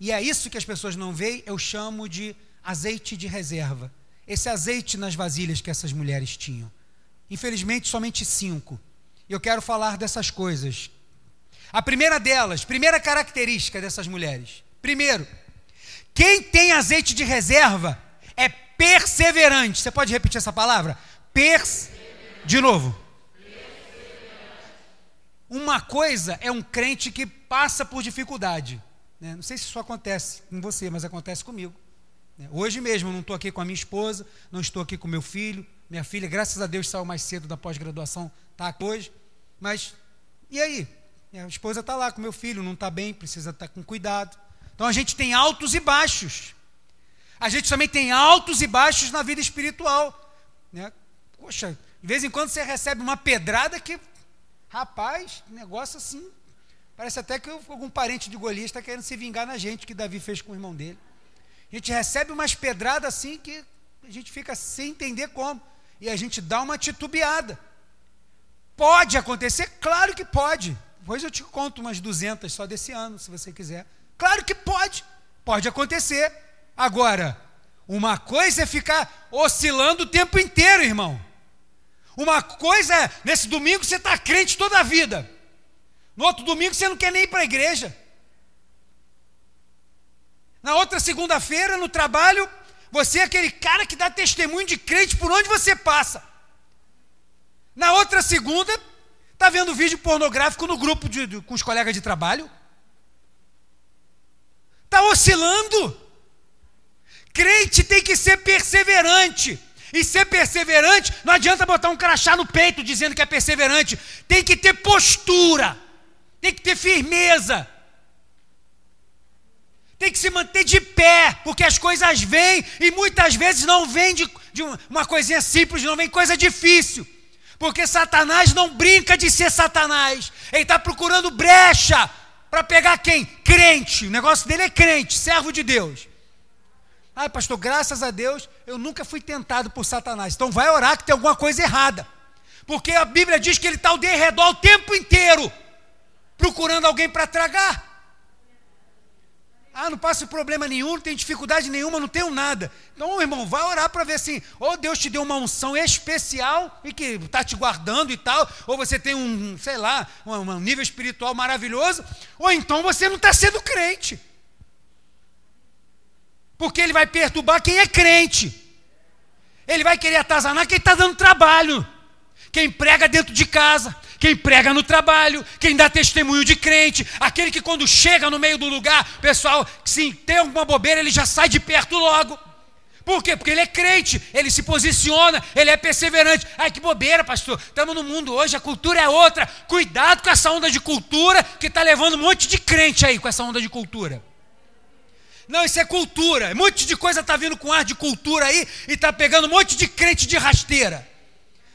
E é isso que as pessoas não veem, eu chamo de azeite de reserva esse azeite nas vasilhas que essas mulheres tinham. Infelizmente, somente cinco. E eu quero falar dessas coisas. A primeira delas, primeira característica dessas mulheres. Primeiro, quem tem azeite de reserva é perseverante. Você pode repetir essa palavra? Pers. De novo. Uma coisa é um crente que passa por dificuldade. Né? Não sei se isso acontece com você, mas acontece comigo. Né? Hoje mesmo não estou aqui com a minha esposa, não estou aqui com meu filho. Minha filha, graças a Deus, saiu mais cedo da pós-graduação, está aqui hoje. Mas, e aí? Minha esposa está lá com meu filho, não está bem, precisa estar tá com cuidado. Então a gente tem altos e baixos. A gente também tem altos e baixos na vida espiritual. Né? Poxa, de vez em quando você recebe uma pedrada que, rapaz, negócio assim. Parece até que algum parente de Golias está querendo se vingar na gente, que Davi fez com o irmão dele. A gente recebe umas pedradas assim que a gente fica sem entender como. E a gente dá uma titubeada. Pode acontecer? Claro que pode. Depois eu te conto umas 200 só desse ano, se você quiser. Claro que pode. Pode acontecer. Agora, uma coisa é ficar oscilando o tempo inteiro, irmão. Uma coisa é, nesse domingo você está crente toda a vida. No outro domingo você não quer nem ir para a igreja. Na outra segunda-feira, no trabalho, você é aquele cara que dá testemunho de crente por onde você passa. Na outra segunda, está vendo vídeo pornográfico no grupo de, de, com os colegas de trabalho. está oscilando. Crente tem que ser perseverante. E ser perseverante, não adianta botar um crachá no peito dizendo que é perseverante. Tem que ter postura, tem que ter firmeza, tem que se manter de pé, porque as coisas vêm e muitas vezes não vêm de, de uma coisinha simples, não vem coisa difícil. Porque Satanás não brinca de ser Satanás, ele está procurando brecha para pegar quem? Crente. O negócio dele é crente, servo de Deus. Ai, pastor, graças a Deus eu nunca fui tentado por Satanás. Então vai orar que tem alguma coisa errada. Porque a Bíblia diz que ele está ao derredor o tempo inteiro, procurando alguém para tragar. Ah, não passo problema nenhum, não tenho dificuldade nenhuma, não tenho nada. Então, irmão, vai orar para ver assim, ou Deus te deu uma unção especial e que está te guardando e tal, ou você tem um, sei lá, um nível espiritual maravilhoso, ou então você não está sendo crente. Porque ele vai perturbar quem é crente. Ele vai querer atazanar quem está dando trabalho. Quem prega dentro de casa, quem prega no trabalho, quem dá testemunho de crente, aquele que quando chega no meio do lugar, pessoal, se tem alguma bobeira, ele já sai de perto logo. Por quê? Porque ele é crente, ele se posiciona, ele é perseverante. Ai, que bobeira, pastor. Estamos no mundo hoje, a cultura é outra. Cuidado com essa onda de cultura que está levando um monte de crente aí com essa onda de cultura. Não, isso é cultura. Um monte de coisa está vindo com ar de cultura aí e está pegando um monte de crente de rasteira.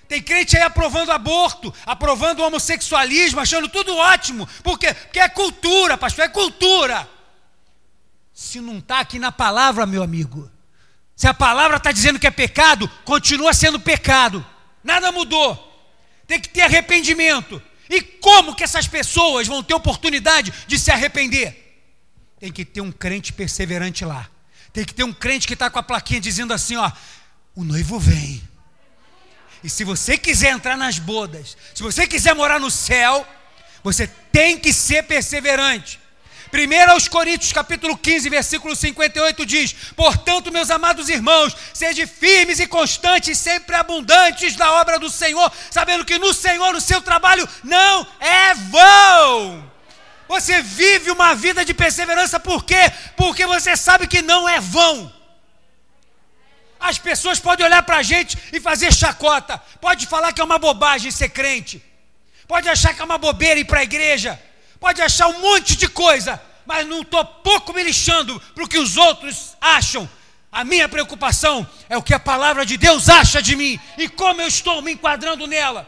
Tem crente aí aprovando aborto, aprovando homossexualismo, achando tudo ótimo. Por quê? Porque é cultura, pastor, é cultura. Se não está aqui na palavra, meu amigo, se a palavra está dizendo que é pecado, continua sendo pecado. Nada mudou. Tem que ter arrependimento. E como que essas pessoas vão ter oportunidade de se arrepender? Tem que ter um crente perseverante lá. Tem que ter um crente que está com a plaquinha dizendo assim: ó, o noivo vem. E se você quiser entrar nas bodas, se você quiser morar no céu, você tem que ser perseverante. 1 aos Coríntios, capítulo 15, versículo 58 diz: Portanto, meus amados irmãos, sede firmes e constantes, sempre abundantes na obra do Senhor, sabendo que no Senhor o seu trabalho não é vão. Você vive uma vida de perseverança por quê? Porque você sabe que não é vão. As pessoas podem olhar para a gente e fazer chacota, pode falar que é uma bobagem ser crente, pode achar que é uma bobeira ir para a igreja, pode achar um monte de coisa, mas não estou pouco me lixando para o que os outros acham. A minha preocupação é o que a palavra de Deus acha de mim e como eu estou me enquadrando nela.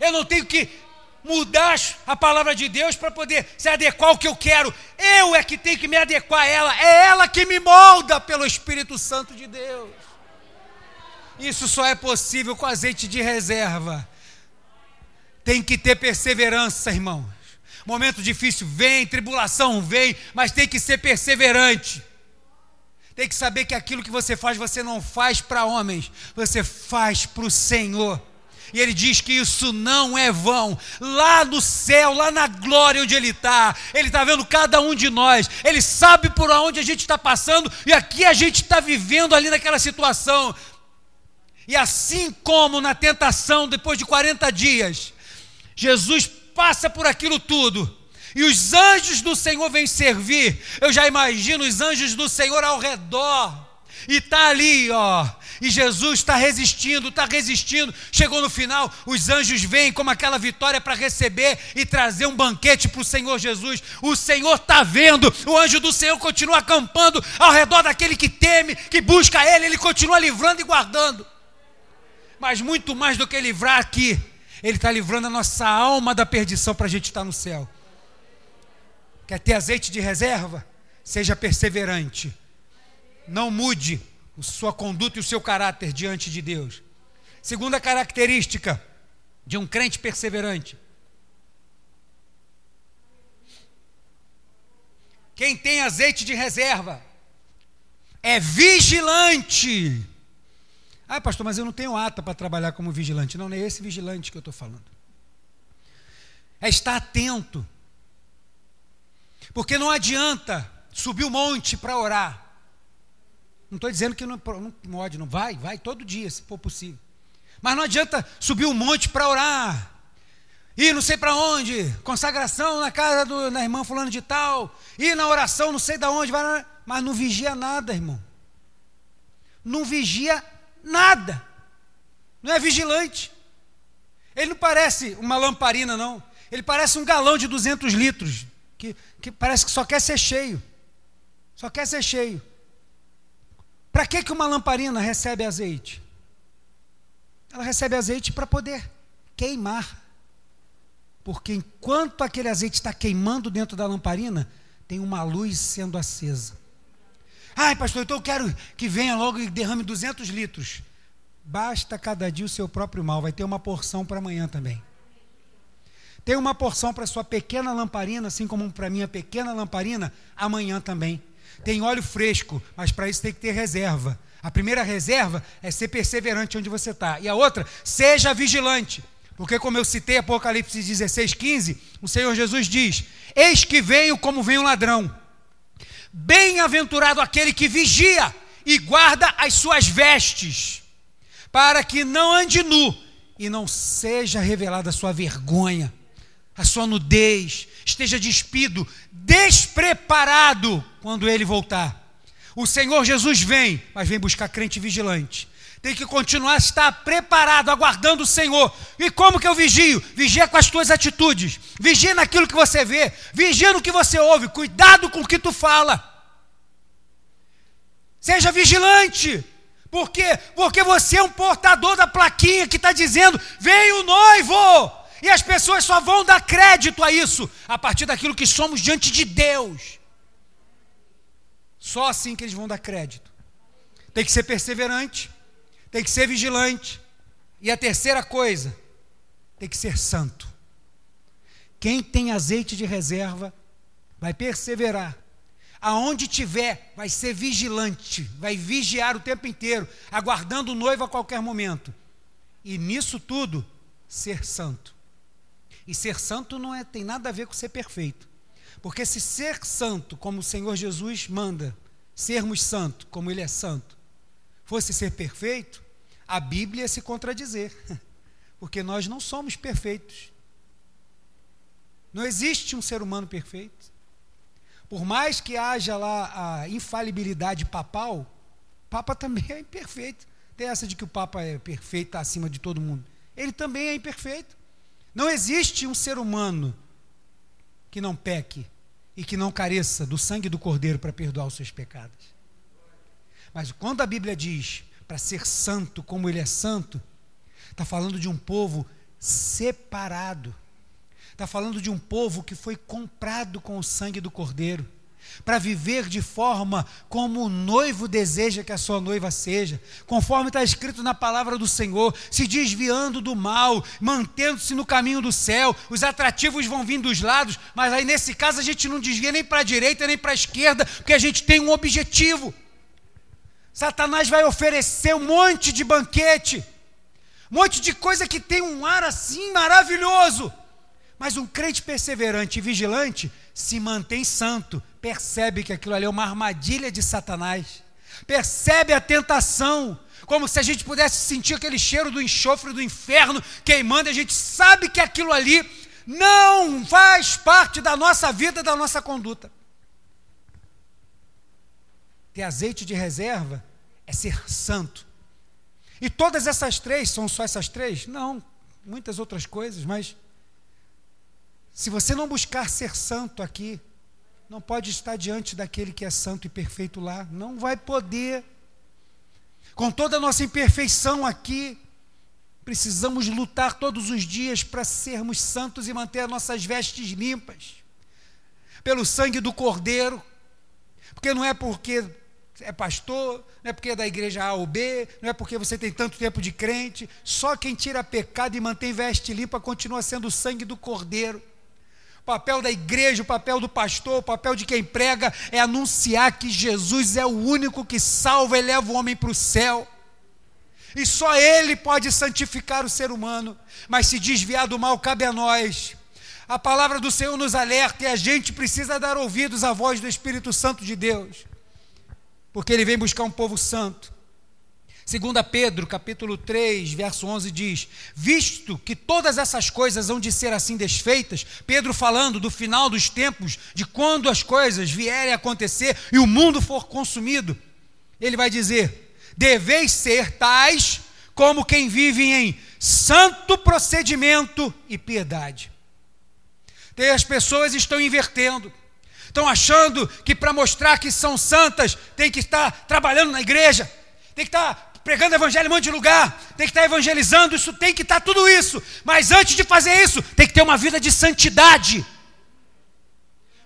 Eu não tenho que mudar a palavra de Deus para poder se adequar ao que eu quero. Eu é que tenho que me adequar a ela. É ela que me molda pelo Espírito Santo de Deus. Isso só é possível com azeite de reserva. Tem que ter perseverança, irmãos. Momento difícil vem, tribulação vem, mas tem que ser perseverante. Tem que saber que aquilo que você faz, você não faz para homens, você faz para o Senhor. E ele diz que isso não é vão. Lá no céu, lá na glória onde ele está, ele está vendo cada um de nós, ele sabe por onde a gente está passando, e aqui a gente está vivendo ali naquela situação. E assim como na tentação, depois de 40 dias, Jesus passa por aquilo tudo. E os anjos do Senhor vêm servir. Eu já imagino os anjos do Senhor ao redor. E está ali, ó, e Jesus está resistindo, está resistindo. Chegou no final, os anjos vêm como aquela vitória para receber e trazer um banquete para o Senhor Jesus. O Senhor está vendo, o anjo do Senhor continua acampando ao redor daquele que teme, que busca Ele, ele continua livrando e guardando. Mas muito mais do que livrar aqui, Ele está livrando a nossa alma da perdição para a gente estar no céu. Quer ter azeite de reserva? Seja perseverante. Não mude sua conduta e o seu caráter diante de Deus. Segunda característica de um crente perseverante. Quem tem azeite de reserva é vigilante. Ah, pastor, mas eu não tenho ata para trabalhar como vigilante. Não, não é esse vigilante que eu estou falando. É estar atento. Porque não adianta subir o monte para orar não estou dizendo que não, não pode, não vai, vai todo dia, se for possível. Mas não adianta subir um monte para orar. ir não sei para onde, consagração na casa do, na irmã fulano de tal, ir na oração não sei da onde, vai, mas não vigia nada, irmão. Não vigia nada. Não é vigilante. Ele não parece uma lamparina, não. Ele parece um galão de 200 litros, que, que parece que só quer ser cheio. Só quer ser cheio. Para que, que uma lamparina recebe azeite? Ela recebe azeite para poder queimar. Porque enquanto aquele azeite está queimando dentro da lamparina, tem uma luz sendo acesa. Ai, pastor, então eu quero que venha logo e derrame 200 litros. Basta cada dia o seu próprio mal, vai ter uma porção para amanhã também. Tem uma porção para sua pequena lamparina, assim como para minha pequena lamparina, amanhã também. Tem óleo fresco, mas para isso tem que ter reserva. A primeira reserva é ser perseverante onde você está. E a outra, seja vigilante. Porque, como eu citei Apocalipse 16, 15, o Senhor Jesus diz: Eis que venho como vem um ladrão. Bem-aventurado aquele que vigia e guarda as suas vestes para que não ande nu e não seja revelada a sua vergonha, a sua nudez, esteja despido, despreparado quando ele voltar. O Senhor Jesus vem, mas vem buscar crente vigilante. Tem que continuar a estar preparado, aguardando o Senhor. E como que eu vigio? Vigia com as tuas atitudes. Vigia naquilo que você vê. Vigia no que você ouve. Cuidado com o que tu fala. Seja vigilante. Por quê? Porque você é um portador da plaquinha que está dizendo: vem o noivo! E as pessoas só vão dar crédito a isso a partir daquilo que somos diante de Deus. Só assim que eles vão dar crédito. Tem que ser perseverante, tem que ser vigilante. E a terceira coisa, tem que ser santo. Quem tem azeite de reserva vai perseverar aonde tiver, vai ser vigilante, vai vigiar o tempo inteiro, aguardando o noivo a qualquer momento. E nisso tudo, ser santo. E ser santo não é, tem nada a ver com ser perfeito. Porque se ser santo, como o Senhor Jesus manda, sermos santo, como Ele é santo, fosse ser perfeito, a Bíblia ia se contradizer. Porque nós não somos perfeitos. Não existe um ser humano perfeito. Por mais que haja lá a infalibilidade papal, o Papa também é imperfeito. Tem essa de que o Papa é perfeito, está acima de todo mundo. Ele também é imperfeito. Não existe um ser humano que não peque e que não careça do sangue do Cordeiro para perdoar os seus pecados. Mas quando a Bíblia diz para ser santo como ele é santo, está falando de um povo separado Está falando de um povo que foi comprado com o sangue do Cordeiro, para viver de forma como o noivo deseja que a sua noiva seja, conforme está escrito na palavra do Senhor, se desviando do mal, mantendo-se no caminho do céu. Os atrativos vão vir dos lados, mas aí nesse caso a gente não desvia nem para a direita nem para a esquerda, porque a gente tem um objetivo. Satanás vai oferecer um monte de banquete, um monte de coisa que tem um ar assim maravilhoso mas um crente perseverante e vigilante se mantém santo, percebe que aquilo ali é uma armadilha de Satanás, percebe a tentação, como se a gente pudesse sentir aquele cheiro do enxofre do inferno queimando, a gente sabe que aquilo ali não faz parte da nossa vida, da nossa conduta. Ter azeite de reserva é ser santo. E todas essas três, são só essas três? Não, muitas outras coisas, mas se você não buscar ser santo aqui, não pode estar diante daquele que é santo e perfeito lá, não vai poder. Com toda a nossa imperfeição aqui, precisamos lutar todos os dias para sermos santos e manter as nossas vestes limpas, pelo sangue do Cordeiro, porque não é porque é pastor, não é porque é da igreja A ou B, não é porque você tem tanto tempo de crente, só quem tira pecado e mantém veste limpa continua sendo o sangue do Cordeiro. O papel da igreja, o papel do pastor, o papel de quem prega é anunciar que Jesus é o único que salva e leva o homem para o céu. E só Ele pode santificar o ser humano. Mas se desviar do mal, cabe a nós. A palavra do Senhor nos alerta e a gente precisa dar ouvidos à voz do Espírito Santo de Deus. Porque Ele vem buscar um povo santo. Segunda Pedro, capítulo 3, verso 11 diz: "Visto que todas essas coisas hão de ser assim desfeitas", Pedro falando do final dos tempos, de quando as coisas vierem a acontecer e o mundo for consumido, ele vai dizer: "Deveis ser tais como quem vive em santo procedimento e piedade". E as pessoas estão invertendo. Estão achando que para mostrar que são santas, tem que estar trabalhando na igreja, tem que estar pregando evangelho em um monte de lugar, tem que estar evangelizando, isso tem que estar tudo isso. Mas antes de fazer isso, tem que ter uma vida de santidade.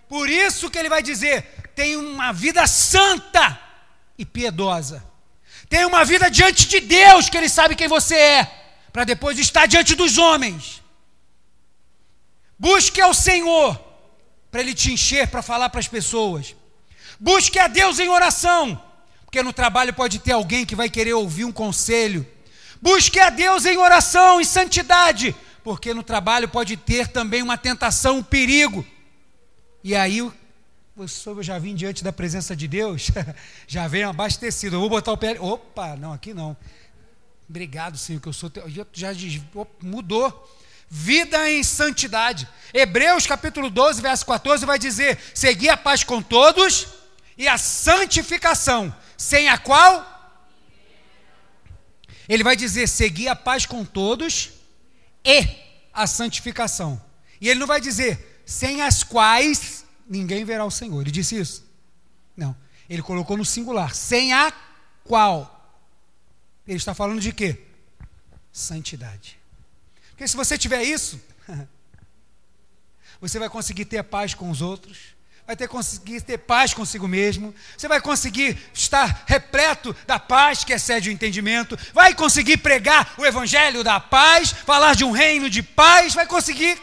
Por isso que ele vai dizer: tem uma vida santa e piedosa. Tem uma vida diante de Deus, que Ele sabe quem você é, para depois estar diante dos homens. Busque ao Senhor, para Ele te encher, para falar para as pessoas. Busque a Deus em oração porque no trabalho pode ter alguém que vai querer ouvir um conselho. Busque a Deus em oração e santidade, porque no trabalho pode ter também uma tentação, um perigo. E aí, eu já vim diante da presença de Deus, já venho abastecido. Eu vou botar o pé. Opa, não, aqui não. Obrigado, Senhor, que eu sou. Teu... Já mudou. Vida em santidade. Hebreus capítulo 12, verso 14 vai dizer: Segui a paz com todos e a santificação sem a qual ele vai dizer: seguir a paz com todos e a santificação. E ele não vai dizer sem as quais ninguém verá o Senhor. Ele disse isso? Não. Ele colocou no singular: sem a qual. Ele está falando de quê? Santidade. Porque se você tiver isso, você vai conseguir ter paz com os outros vai ter conseguir ter paz consigo mesmo, você vai conseguir estar repleto da paz que excede o entendimento, vai conseguir pregar o evangelho da paz, falar de um reino de paz, vai conseguir.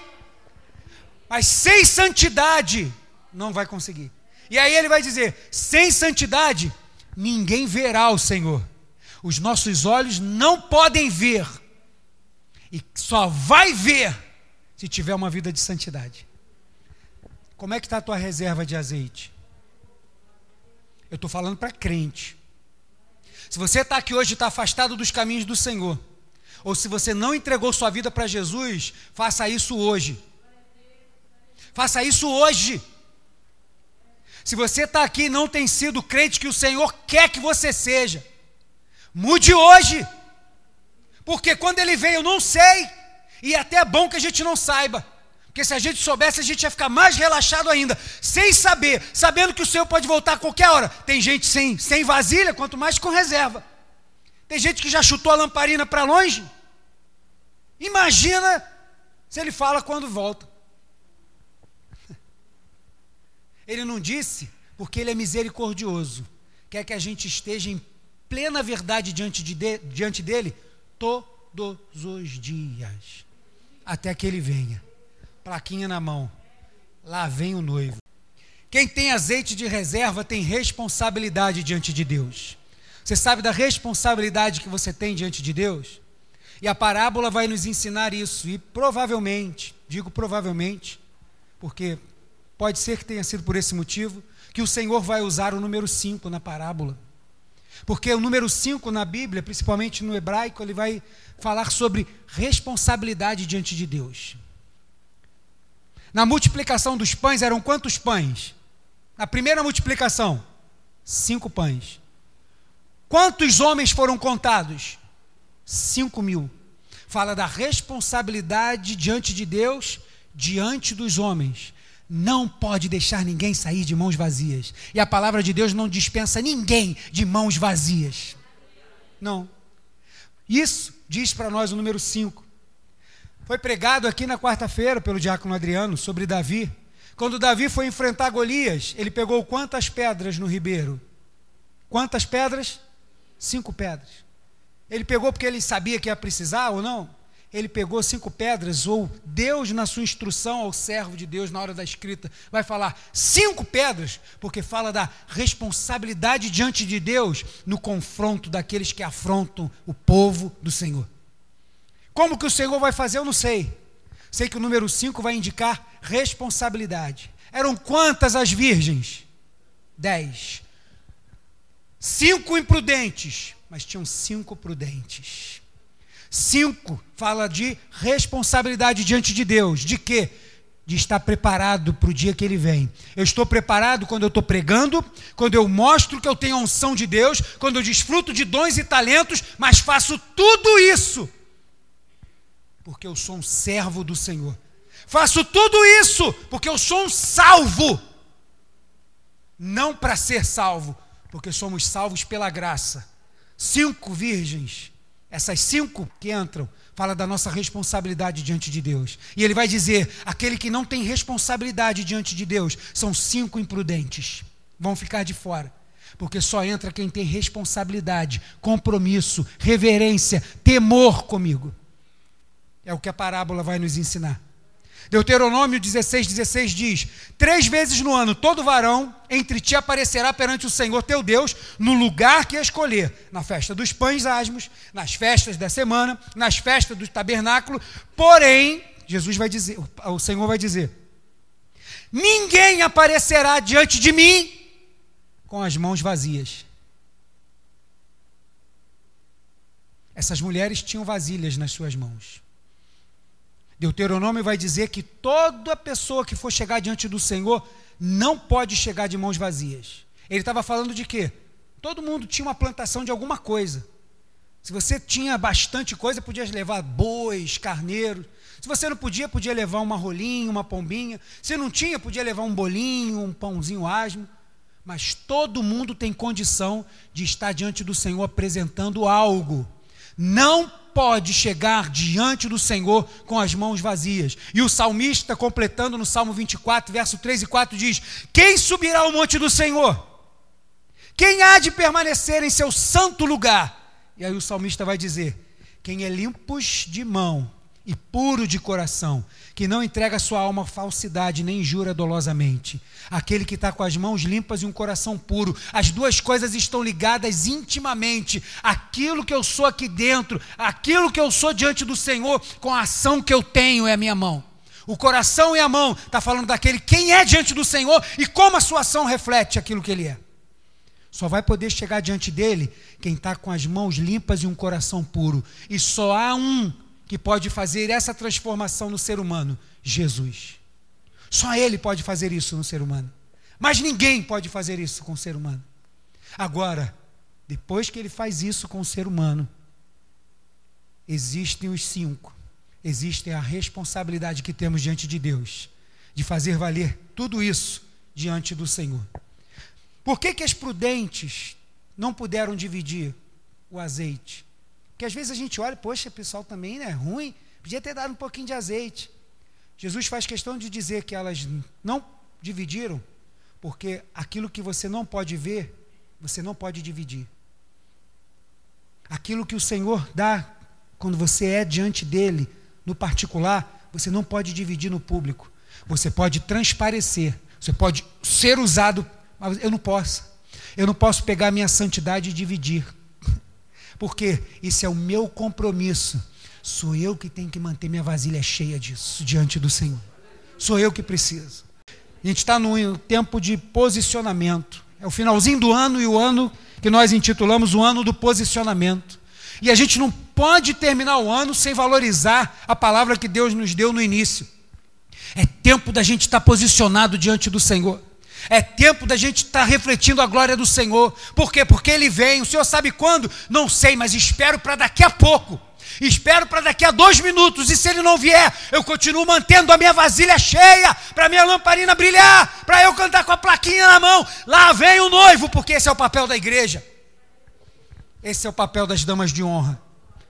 Mas sem santidade não vai conseguir. E aí ele vai dizer: sem santidade ninguém verá o Senhor. Os nossos olhos não podem ver. E só vai ver se tiver uma vida de santidade. Como é que está a tua reserva de azeite? Eu estou falando para crente. Se você está aqui hoje e está afastado dos caminhos do Senhor, ou se você não entregou sua vida para Jesus, faça isso hoje. Faça isso hoje. Se você está aqui e não tem sido crente que o Senhor quer que você seja, mude hoje. Porque quando ele veio, eu não sei. E é até bom que a gente não saiba. Porque se a gente soubesse, a gente ia ficar mais relaxado ainda, sem saber, sabendo que o Senhor pode voltar a qualquer hora. Tem gente sem, sem vasilha, quanto mais com reserva. Tem gente que já chutou a lamparina para longe. Imagina se ele fala quando volta. Ele não disse porque ele é misericordioso. Quer que a gente esteja em plena verdade diante, de, diante dele todos os dias, até que ele venha plaquinha na mão. Lá vem o noivo. Quem tem azeite de reserva tem responsabilidade diante de Deus. Você sabe da responsabilidade que você tem diante de Deus? E a parábola vai nos ensinar isso. E provavelmente, digo provavelmente, porque pode ser que tenha sido por esse motivo, que o Senhor vai usar o número 5 na parábola. Porque o número 5 na Bíblia, principalmente no hebraico, ele vai falar sobre responsabilidade diante de Deus. Na multiplicação dos pães eram quantos pães? Na primeira multiplicação, cinco pães. Quantos homens foram contados? Cinco mil. Fala da responsabilidade diante de Deus, diante dos homens. Não pode deixar ninguém sair de mãos vazias. E a palavra de Deus não dispensa ninguém de mãos vazias. Não. Isso diz para nós o número 5. Foi pregado aqui na quarta-feira pelo diácono Adriano sobre Davi. Quando Davi foi enfrentar Golias, ele pegou quantas pedras no ribeiro? Quantas pedras? Cinco pedras. Ele pegou porque ele sabia que ia precisar ou não? Ele pegou cinco pedras, ou Deus, na sua instrução ao servo de Deus, na hora da escrita, vai falar cinco pedras, porque fala da responsabilidade diante de Deus no confronto daqueles que afrontam o povo do Senhor. Como que o Senhor vai fazer, eu não sei. Sei que o número 5 vai indicar responsabilidade. Eram quantas as virgens? Dez. Cinco imprudentes. mas tinham cinco prudentes. Cinco fala de responsabilidade diante de Deus. De quê? De estar preparado para o dia que ele vem. Eu estou preparado quando eu estou pregando, quando eu mostro que eu tenho a unção de Deus, quando eu desfruto de dons e talentos, mas faço tudo isso porque eu sou um servo do Senhor. Faço tudo isso porque eu sou um salvo. Não para ser salvo, porque somos salvos pela graça. Cinco virgens, essas cinco que entram, fala da nossa responsabilidade diante de Deus. E ele vai dizer: aquele que não tem responsabilidade diante de Deus são cinco imprudentes, vão ficar de fora. Porque só entra quem tem responsabilidade, compromisso, reverência, temor comigo. É o que a parábola vai nos ensinar. Deuteronômio 16, 16 diz: Três vezes no ano, todo varão entre ti aparecerá perante o Senhor teu Deus, no lugar que escolher, na festa dos pães asmos, nas festas da semana, nas festas do tabernáculo. Porém, Jesus vai dizer, o Senhor vai dizer: Ninguém aparecerá diante de mim com as mãos vazias. Essas mulheres tinham vasilhas nas suas mãos. Deuteronômio vai dizer que toda pessoa que for chegar diante do Senhor não pode chegar de mãos vazias. Ele estava falando de quê? Todo mundo tinha uma plantação de alguma coisa. Se você tinha bastante coisa, podia levar bois, carneiros. Se você não podia, podia levar uma rolinha, uma pombinha. Se não tinha, podia levar um bolinho, um pãozinho asmo. Mas todo mundo tem condição de estar diante do Senhor apresentando algo. Não pode chegar diante do Senhor com as mãos vazias. E o salmista, completando no Salmo 24, verso 3 e 4, diz: Quem subirá ao monte do Senhor? Quem há de permanecer em seu santo lugar? E aí o salmista vai dizer: Quem é limpos de mão e puro de coração, que não entrega sua alma falsidade, nem jura dolosamente. Aquele que está com as mãos limpas e um coração puro. As duas coisas estão ligadas intimamente. Aquilo que eu sou aqui dentro, aquilo que eu sou diante do Senhor, com a ação que eu tenho é a minha mão. O coração e a mão está falando daquele quem é diante do Senhor e como a sua ação reflete aquilo que ele é. Só vai poder chegar diante dele quem está com as mãos limpas e um coração puro. E só há um que pode fazer essa transformação no ser humano: Jesus. Só Ele pode fazer isso no ser humano. Mas ninguém pode fazer isso com o ser humano. Agora, depois que Ele faz isso com o ser humano, existem os cinco. Existem a responsabilidade que temos diante de Deus de fazer valer tudo isso diante do Senhor. Por que, que as prudentes não puderam dividir o azeite? Porque às vezes a gente olha, poxa, pessoal também é né, ruim, podia ter dado um pouquinho de azeite. Jesus faz questão de dizer que elas não dividiram, porque aquilo que você não pode ver, você não pode dividir. Aquilo que o Senhor dá quando você é diante dele, no particular, você não pode dividir no público. Você pode transparecer, você pode ser usado, mas eu não posso. Eu não posso pegar minha santidade e dividir. Porque isso é o meu compromisso. Sou eu que tenho que manter minha vasilha cheia disso diante do Senhor. Sou eu que preciso. A gente está num tempo de posicionamento. É o finalzinho do ano e o ano que nós intitulamos o ano do posicionamento. E a gente não pode terminar o ano sem valorizar a palavra que Deus nos deu no início. É tempo da gente estar posicionado diante do Senhor. É tempo da gente estar tá refletindo a glória do Senhor. Por quê? Porque Ele vem. O Senhor sabe quando? Não sei, mas espero para daqui a pouco. Espero para daqui a dois minutos. E se Ele não vier, eu continuo mantendo a minha vasilha cheia, para a minha lamparina brilhar, para eu cantar com a plaquinha na mão. Lá vem o noivo, porque esse é o papel da igreja. Esse é o papel das damas de honra.